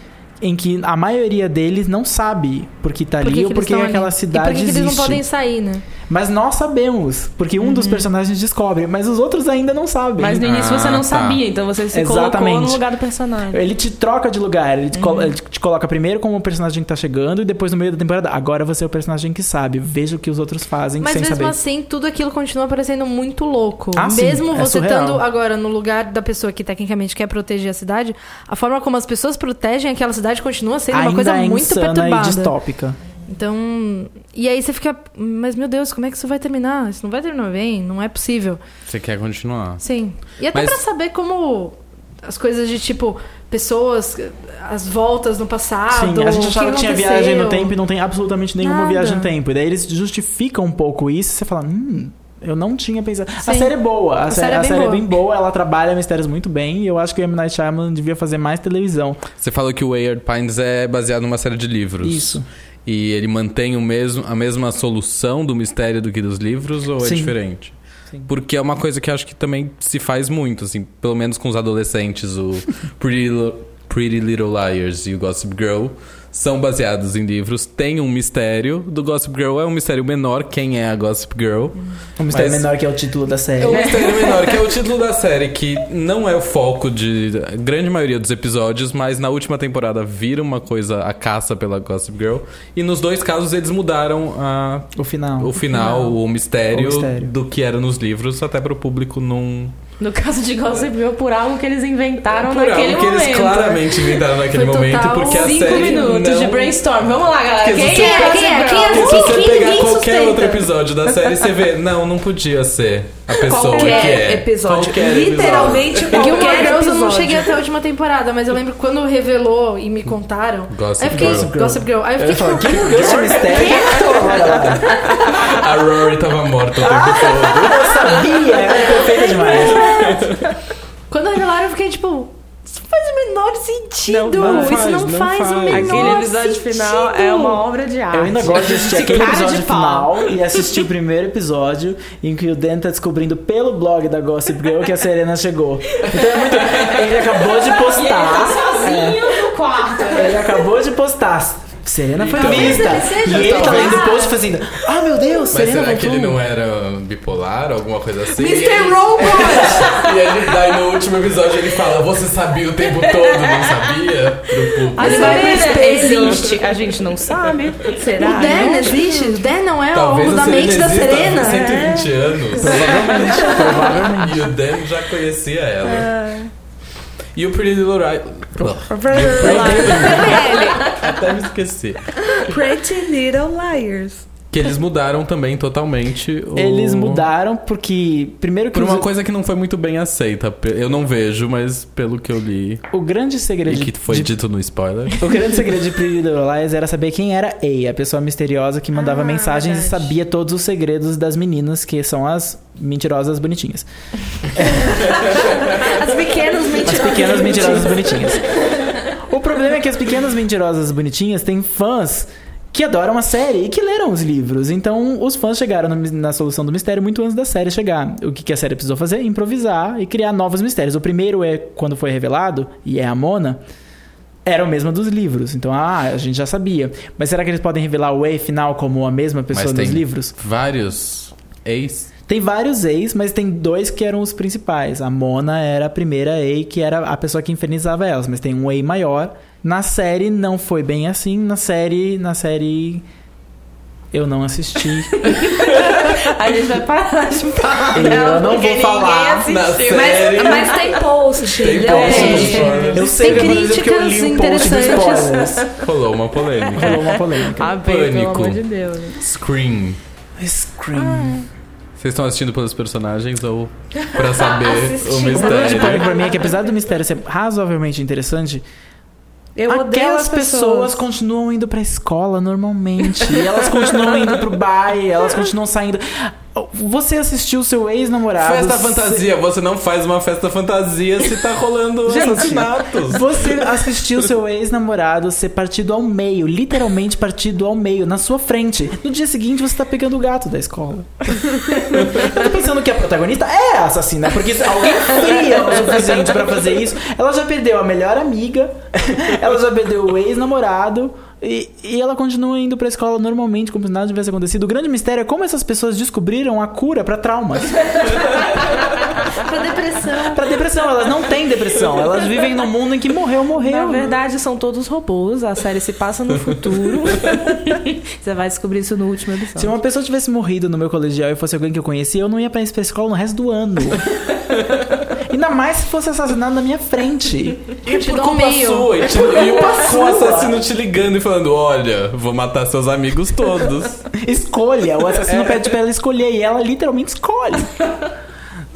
em que a maioria deles não sabe por que tá Por que ali que ou porque estão ali? aquela E cidade por que, que existe. eles não podem sair, né? Mas nós sabemos, porque um dos personagens descobre, mas os outros ainda não sabem. Mas no início Ah, você não tá. sabia, então você se colocou Exatamente. no lugar do personagem. Ele te troca de lugar, ele te, colo- ele te coloca primeiro como o personagem que tá chegando e depois no meio da temporada, agora você é o personagem que sabe, veja o que os outros fazem Mas sem mesmo saber. assim, tudo aquilo continua parecendo muito louco. Ah, sim, mesmo é você surreal. estando agora no lugar da pessoa que tecnicamente quer proteger a cidade, a forma como as pessoas protegem aquela cidade continua sendo uma Ainda coisa é muito insana perturbada. e distópica. Então, e aí você fica, mas meu Deus, como é que isso vai terminar? Isso não vai terminar bem, não é possível. Você quer continuar? Sim. E até Mas- pra saber como as coisas de tipo pessoas, as voltas no passado, Sim, a gente achava que, tinha aconteceu. viagem no tempo e não tem absolutamente nenhuma Nada. viagem no tempo. E daí eles justificam um pouco isso e você fala, hum, eu não tinha pensado. A Sim. série é boa, a, A sé- série é a bem série é boa. bem boa, ela trabalha mistérios muito bem e eu acho que o M. Night Shyamalan devia fazer mais televisão. Você falou que o Wayward Pines é baseado numa série de livros. Isso. E ele mantém o mesmo, a mesma solução do mistério do que dos livros ou Sim. é diferente? Sim. Porque é uma coisa que acho que também se faz muito, assim, pelo menos com os adolescentes, o Pretty, Pretty Little Liars e o Gossip Girl são baseados em livros, tem um mistério. Do Gossip Girl é um mistério menor, quem é a Gossip Girl? Um mistério menor que é o título da série. É um mistério menor, que é o título da série, que não é o foco de grande maioria dos episódios, mas na última temporada vira uma coisa, a caça pela Gossip Girl. E nos dois casos eles mudaram a, O final. o final, o mistério, O mistério. do que era nos livros, até para o público não, No caso de Gossip Girl, por algo que eles inventaram Por naquele algo que momento. eles claramente inventaram naquele Foi momento, total porque a Cinco série minutos não... de brainstorm. Vamos lá, galera. Quem é Quem é? Quem é? Girl? Quem é? Porque se Quem- você quem pegar qualquer sustenta? outro episódio da série, você vê, não, não podia ser a pessoa Qualquer que é. episódio. Qualquer Literalmente episódio. Gilmore qualquer Girls eu não episódio. cheguei até a última temporada, mas eu lembro quando revelou e me contaram. Gossip aí eu fiquei, Girl. Gossip Girl. Aí eu Eu fiquei tipo, que Ghost Mistério? A Rory tava morta o tempo todo. Eu sabia, ela é perfeita demais. quando revelaram eu fiquei tipo, isso faz o menor sentido. Não, não isso faz, não, não faz, o faz. menor Aquele episódio sentido. final é uma obra de arte. Eu ainda gosto de assistir aquele episódio final e assistir o primeiro episódio em que o Dan tá descobrindo pelo blog da Gossip Girl que a Serena chegou. Então é muito. Ele acabou de postar. Sozinho no quarto. É, ele acabou de postar. Serena foi ele seja, E ele tá lendo o post fazendo. Ah, meu Deus, Mas Serena será que ele não era bipolar, alguma coisa assim? Mr. Robot! E ele, daí no último episódio ele fala, você sabia o tempo todo, não sabia? Pro público. A Ele vai pro espelho. existe. A gente não sabe. Será? O Dan Não? existe? O Dan não é Talvez o da mente da exista Serena. há 120 anos. Provavelmente, provavelmente. E o Dan já conhecia ela. E o Pretty Little Ri- Até me esqueci. Pretty Little Liars. Que eles mudaram também totalmente. o- Eles mudaram porque. Primeiro que Por os- uma coisa que não foi muito bem aceita. Eu não vejo, mas pelo que eu li. o grande segredo E que foi de dito no spoiler. O grande segredo de Pretty Little Lies era saber quem era A, a pessoa misteriosa que mandava Ah, mensagens e verdade. sabia todos os segredos das meninas, que são as mentirosas bonitinhas. As pequenas As mentiras. pequenas mentirosas bonitinhas. O problema é que as pequenas mentirosas bonitinhas têm fãs que adoram a série e que leram os livros. Então, os fãs chegaram na solução do mistério muito antes da série chegar. O que a série precisou fazer? Improvisar e criar novos mistérios. O primeiro é quando foi revelado, e é a Mona, era o mesmo dos livros. Então, ah, a gente já sabia. Mas será que eles podem revelar o E final como a mesma pessoa Mas nos tem livros? vários ex. Tem vários ex, mas tem dois que eram os principais. A Mona era a primeira E, que era a pessoa que infernizava elas, mas tem um E maior. Na série não foi bem assim. Na série, na série eu não assisti. A gente vai parar de falar. Eu não vou falar. Mas, mas tem post. Tem leu post. Eu sei Tem eu críticas interessantes. Rolou uma polêmica. Rolou uma polêmica. Ah, bem, pelo Pânico. amor de Deus. Scream. Scream. Vocês estão assistindo pelos personagens ou pra saber o O problema de mistério? Pânico pra mim é que apesar do mistério ser razoavelmente interessante, Eu odeio Aquelas as pessoas. pessoas. continuam indo pra escola normalmente. e elas continuam indo pro baile, elas continuam saindo. Você assistiu seu ex-namorado. Festa fantasia, você não faz uma festa fantasia se tá rolando assassinatos. Você assistiu seu ex-namorado ser partido ao meio, literalmente partido ao meio, na sua frente. No dia seguinte você tá pegando o gato da escola. Eu tô pensando que a protagonista é a assassina, porque se alguém fria o suficiente pra fazer isso, ela já perdeu a melhor amiga, ela já perdeu o ex-namorado. E, e ela continua indo pra escola normalmente, como se nada tivesse acontecido. O grande mistério é como essas pessoas descobriram a cura pra traumas. Pra depressão. Pra depressão, elas não têm depressão. Elas vivem num mundo em que morreu, morreu. Na verdade, são todos robôs. A série se passa no futuro. Você vai descobrir isso no último episódio. Se uma pessoa tivesse morrido no meu colegial e fosse alguém que eu conhecia, eu não ia pra pra escola no resto do ano. Ainda mais se fosse assassinado na minha frente. E Te por culpa sua. E, te, e o, assassino te ligando e falando: Olha, vou matar seus amigos todos. Escolha. O assassino pede pra ela escolher e ela literalmente escolhe.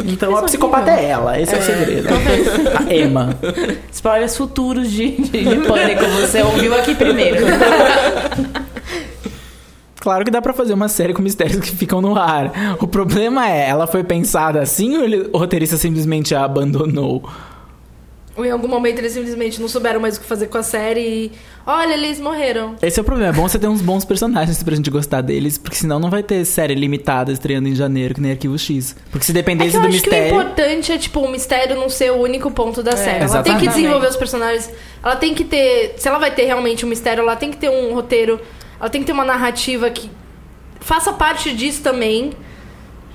Então a psicopata é ela, esse é, o segredo. A Emma. Spoilers futuros de, de, de pânico. Você ouviu aqui primeiro. Claro que dá pra fazer uma série com mistérios que ficam no ar. O problema é, ela foi pensada assim ou ele- o roteirista simplesmente a abandonou? Ou em algum momento eles simplesmente não souberam mais o que fazer com a série e. Olha, eles morreram. Esse é o problema. É bom você ter uns bons personagens pra gente gostar deles, porque senão não vai ter série limitada estreando em janeiro, que nem Arquivo X. Porque se É que dependesse eu do acho mistério. que o importante é, tipo, o mistério não ser o único ponto da série. Ela tem que desenvolver os personagens. Ela tem que ter. Se ela vai ter realmente um mistério, ela tem que ter um roteiro. Ela tem que ter uma narrativa que faça parte disso também.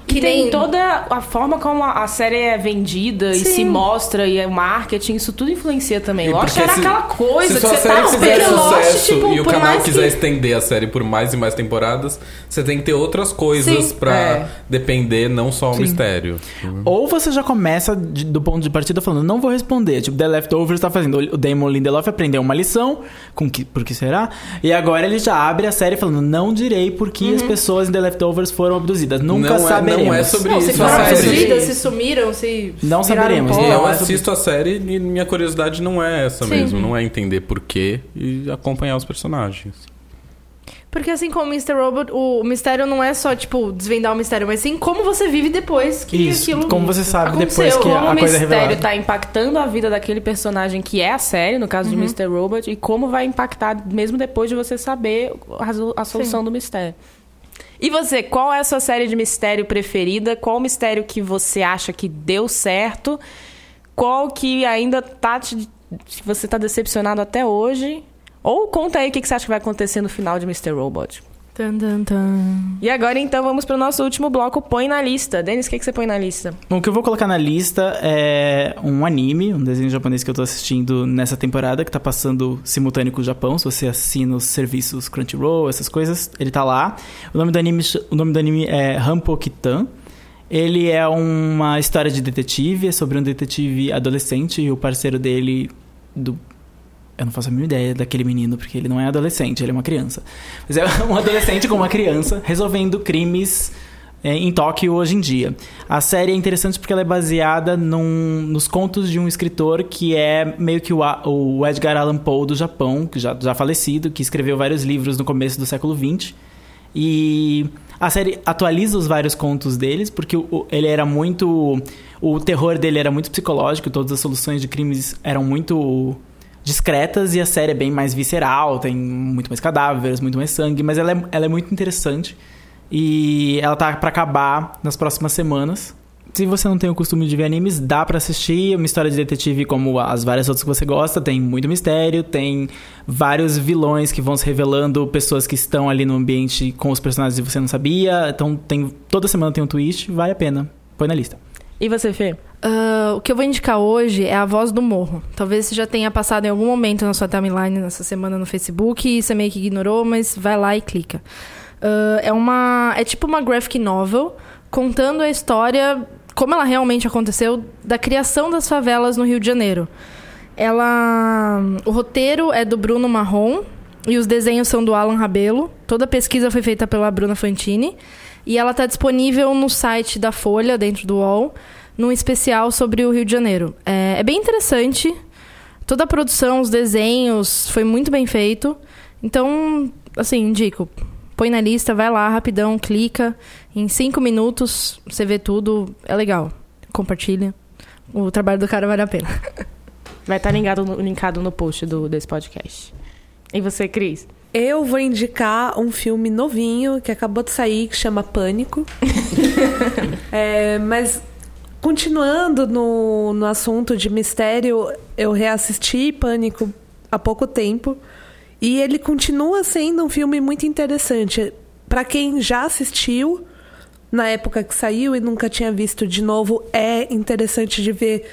Que tem toda a forma como a série é vendida e Sim. se mostra e o marketing, isso tudo influencia também. E Lost era se- aquela coisa se que você série tá fizer esperando. Lost, sucesso tipo, e o canal quiser que- estender a série por mais e mais temporadas, você tem que ter outras coisas pra É. depender, não só o Sim. mistério. Ou você já começa de- do ponto de partida falando, não vou responder. Tipo, The Leftovers tá fazendo. O Damon Lindelof aprendeu uma lição, com que, por que será? E agora ele já abre a série falando, não direi por que as pessoas em The Leftovers foram abduzidas. Nunca não, é, saberemos. não é sobre Não, se isso a foram abduzidas, se sumiram, se. Não saberemos. pó. E Eu Não, assisto a série e minha curiosidade não é essa Sim. mesmo, não é entender por quê e acompanhar os personagens. Porque assim como o Mr. Robot, o mistério não é só, tipo, desvendar o mistério, mas sim como você vive depois que Isso, aquilo como você sabe aconteceu. depois que Como a o coisa é mistério revelada. tá impactando a vida daquele personagem que é a série, no caso de Mr. Robot, e como vai impactar mesmo depois de você saber a, a solução do mistério. E você, qual é a sua série de mistério preferida? Qual mistério que você acha que deu certo? Qual que ainda tá te, que você tá decepcionado até hoje? Ou conta aí o que que você acha que vai acontecer no final de Mr. Robot. Tan, tan, tan. E agora então vamos pro nosso último bloco, põe na lista. Denis, o que, que você põe na lista? Bom, o que eu vou colocar na lista é um anime, um desenho japonês que eu tô assistindo nessa temporada, que tá passando simultâneo com o Japão. Se você assina os serviços Crunchyroll, essas coisas, ele tá lá. O nome do anime, o nome do anime é Hampo Kitan. Ele é uma história de detetive, é sobre um detetive adolescente e o parceiro dele do eu não faço a mínima ideia daquele menino, porque ele não é adolescente, ele é uma criança. Mas é um adolescente com uma criança resolvendo crimes é, em Tóquio hoje em dia. A série é interessante porque ela é baseada num- nos contos de um escritor que é meio que o, o Edgar Allan Poe do Japão, que já, já falecido, que escreveu vários livros no começo do século XX. E a série atualiza os vários contos deles, porque o- o- ele era muito. O terror dele era muito psicológico, todas as soluções de crimes eram muito discretas e a série é bem mais visceral, tem muito mais cadáveres, muito mais sangue, mas ela é, ela é muito interessante. E ela tá pra acabar nas próximas semanas. Se você não tem o costume de ver animes, dá pra assistir. É uma história de detetive como as várias outras que você gosta. Tem muito mistério, tem vários vilões que vão se revelando, pessoas que estão ali no ambiente com os personagens e você não sabia. Então tem toda semana tem um twist, vale a pena. Põe na lista. E você, Fê? Ah, o que eu vou indicar hoje é a voz do morro. Talvez você já tenha passado em algum momento na sua timeline nessa semana no Facebook e você meio que ignorou, mas vai lá e clica. Ah, é uma. É tipo uma graphic novel contando a história, como ela realmente aconteceu, da criação das favelas no Rio de Janeiro. Ela. O roteiro é do Bruno Marrom e os desenhos são do Alan Rabelo. Toda a pesquisa foi feita pela Bruna Fantini. E ela está disponível no site da Folha, dentro do UOL, num especial sobre o Rio de Janeiro. É, é bem interessante. Toda a produção, os desenhos, foi muito bem feito. Então, assim, indico. Põe na lista, vai lá, rapidão, clica. Em cinco minutos, você vê tudo. É legal. Compartilha. O trabalho do cara vale a pena. Vai estar linkado no, linkado no post do, desse podcast. E você, Cris? Eu vou indicar um filme novinho que acabou de sair, que chama Pânico. É, mas continuando no, no assunto de mistério, eu reassisti Pânico há pouco tempo e ele continua sendo um filme muito interessante. Para quem já assistiu na época que saiu e nunca tinha visto de novo, é interessante de ver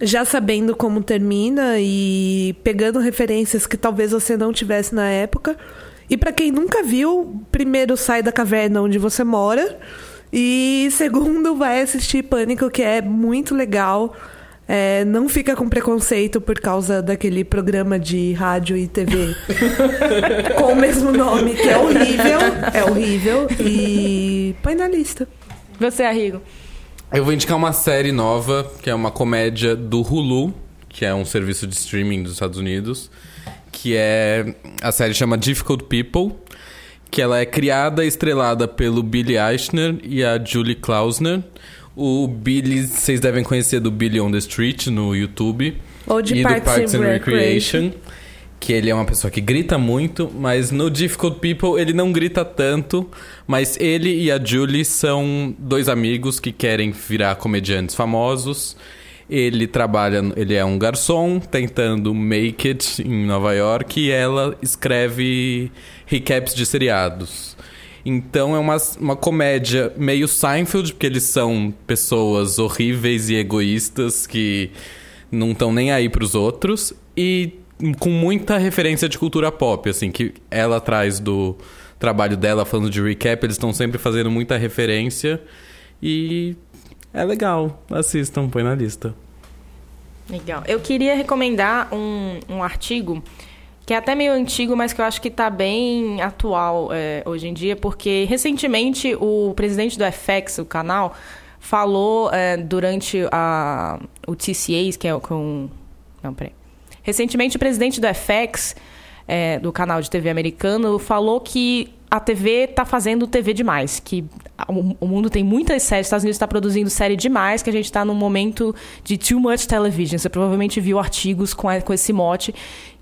já sabendo como termina e pegando referências que talvez você não tivesse na época. E para quem nunca viu, primeiro sai da caverna onde você mora e segundo vai assistir Pânico, que é muito legal. É, não fica com preconceito por causa daquele programa de rádio e TV com o mesmo nome, que é horrível. É horrível. E põe na lista. Você, Arrigo? Eu vou indicar uma série nova, que é uma comédia do Hulu, que é um serviço de streaming dos Estados Unidos, que é a série chama Difficult People, que ela é criada e estrelada pelo Billy Eichner e a Julie Klausner. O Billy, vocês devem conhecer do Billy on the Street no YouTube. Ou de e Parks do Parks and and Recreation. Recreation. Que ele é uma pessoa que grita muito, mas no Difficult People ele não grita tanto. Mas ele e a Julie são dois amigos que querem virar comediantes famosos. Ele trabalha, ele é um garçom tentando make it em Nova York e ela escreve recaps de seriados. Então é uma, uma comédia meio Seinfeld, porque eles são pessoas horríveis e egoístas que não estão nem aí pros outros. E com muita referência de cultura pop, assim, que ela traz do trabalho dela falando de recap, eles estão sempre fazendo muita referência. E é legal. Assistam, põe na lista. Legal. Eu queria recomendar um, um artigo que é até meio antigo, mas que eu acho que está bem atual é, hoje em dia, porque recentemente o presidente do FX, o canal, falou é, durante a, o TCAs, que é com. Não, peraí. Recentemente o presidente do FX, é, do canal de TV americano, falou que a TV está fazendo TV demais, que o mundo tem muitas séries, os Estados Unidos está produzindo série demais, que a gente está num momento de too much television. Você provavelmente viu artigos com, com esse mote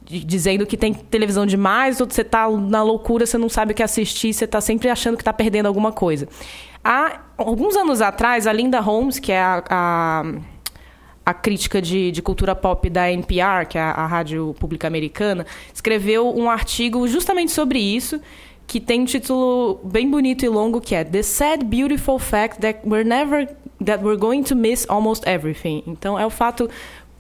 dizendo que tem televisão demais, ou você está na loucura, você não sabe o que assistir, você está sempre achando que está perdendo alguma coisa. Há alguns anos atrás, a Linda Holmes, que é a, a, a crítica de, de, cultura pop da NPR, que é a, a rádio pública americana, escreveu um artigo justamente sobre isso, que tem um título bem bonito e longo que é The Sad Beautiful Fact That We're Never That We're Going to Miss Almost Everything. Então é o fato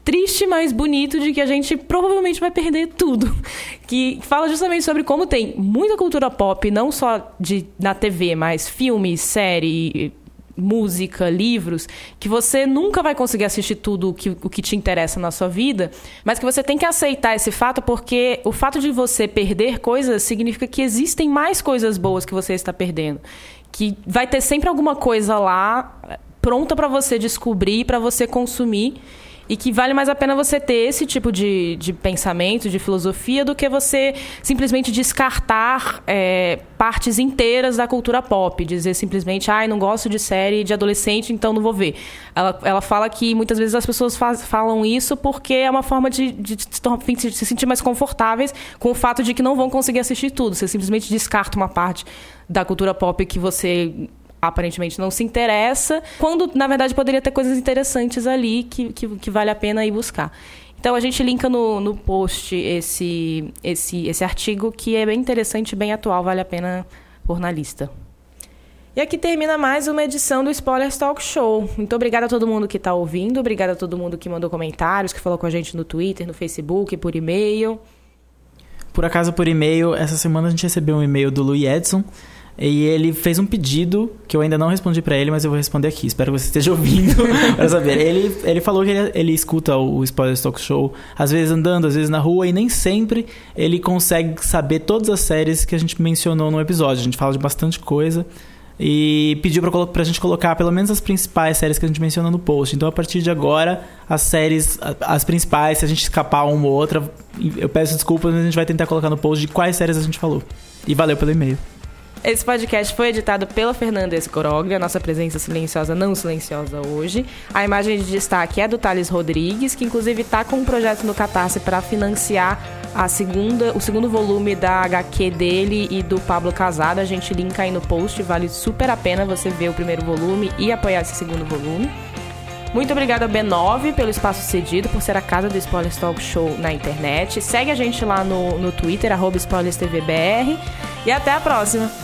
triste, mas bonito de que a gente provavelmente vai perder tudo. Que fala justamente sobre como tem muita cultura pop, não só de na TV, mas filme, série, música, livros, que você nunca vai conseguir assistir tudo o que, o que te interessa na sua vida, mas que você tem que aceitar esse fato, porque o fato de você perder coisas significa que existem mais coisas boas que você está perdendo. Que vai ter sempre alguma coisa lá eh, pronta para você descobrir, para você consumir e que vale mais a pena você ter esse tipo de, de pensamento, de filosofia, do que você simplesmente descartar é, partes inteiras da cultura pop. Dizer simplesmente, ai, ah, não gosto de série de adolescente, então não vou ver. Ela, ela fala que muitas vezes as pessoas faz, falam isso porque é uma forma de, de, de, se sentir mais confortáveis com o fato de que não vão conseguir assistir tudo. Você simplesmente descarta uma parte da cultura pop que você aparentemente não se interessa, quando na verdade poderia ter coisas interessantes ali que, que, que vale a pena ir buscar. Então a gente linka no, no post esse, esse, esse artigo que é bem interessante, bem atual, vale a pena pôr na lista. E aqui termina mais uma edição do Spoilers Talk Show. Muito obrigada a todo mundo que está ouvindo, obrigada a todo mundo que mandou comentários, que falou com a gente no Twitter, no Facebook, por e-mail. Por acaso, por e-mail, essa semana a gente recebeu um e-mail do Louis Edson, e ele fez um pedido que eu ainda não respondi para ele, mas eu vou responder aqui. Espero que você esteja ouvindo para saber. Ele, ele falou que ele, ele escuta o Spoiler Talk Show, às vezes andando, às vezes na rua, e nem sempre ele consegue saber todas as séries que a gente mencionou no episódio. A gente fala de bastante coisa. E pediu pra, pra gente colocar pelo menos as principais séries que a gente menciona no post. Então, a partir de agora, as séries, as principais, se a gente escapar uma ou outra, eu peço desculpas, mas a gente vai tentar colocar no post de quais séries a gente falou. E valeu pelo e-mail. Esse podcast foi editado pela Fernanda Escoroglia, nossa presença silenciosa, não silenciosa hoje. A imagem de destaque é do Thales Rodrigues, que inclusive está com um projeto no Catarse para financiar a segunda, o segundo volume da HQ dele e do Pablo Casado. A gente linka aí no post, vale super a pena você ver o primeiro volume e apoiar esse segundo volume. Muito obrigada ao B9 pelo espaço cedido, por ser a casa do Spoilers Talk Show na internet. Segue a gente lá no, no Twitter, arroba SpoilersTVBR. E até a próxima!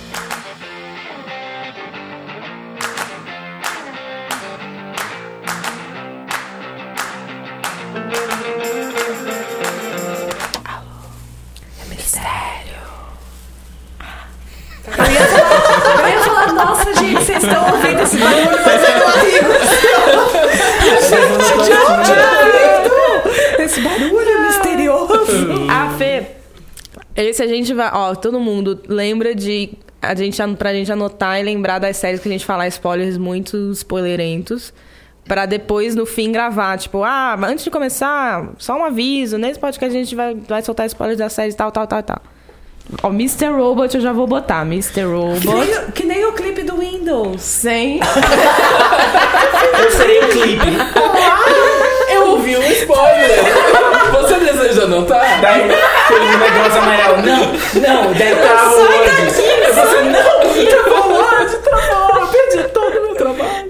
Esse a gente vai. Ó, todo mundo lembra de. A gente, pra gente anotar e lembrar das séries que a gente falar spoilers muito spoilerentos. Pra depois, no fim, gravar. Tipo, ah, antes de começar, só um aviso. Nesse podcast a gente vai, vai soltar spoilers da série tal, tal, tal, tal. Ó, Mr. Robot eu já vou botar. Mr. Robot. Que nem, que nem o clipe do Windows. Sem. eu serei o clipe. eu ouvi um spoiler. deseja, não tá? Daí aquele negócio amarelo. Não, não, daí travou hoje. Daqui, eu falei, não, travou hoje, travou. Eu perdi todo o meu trabalho.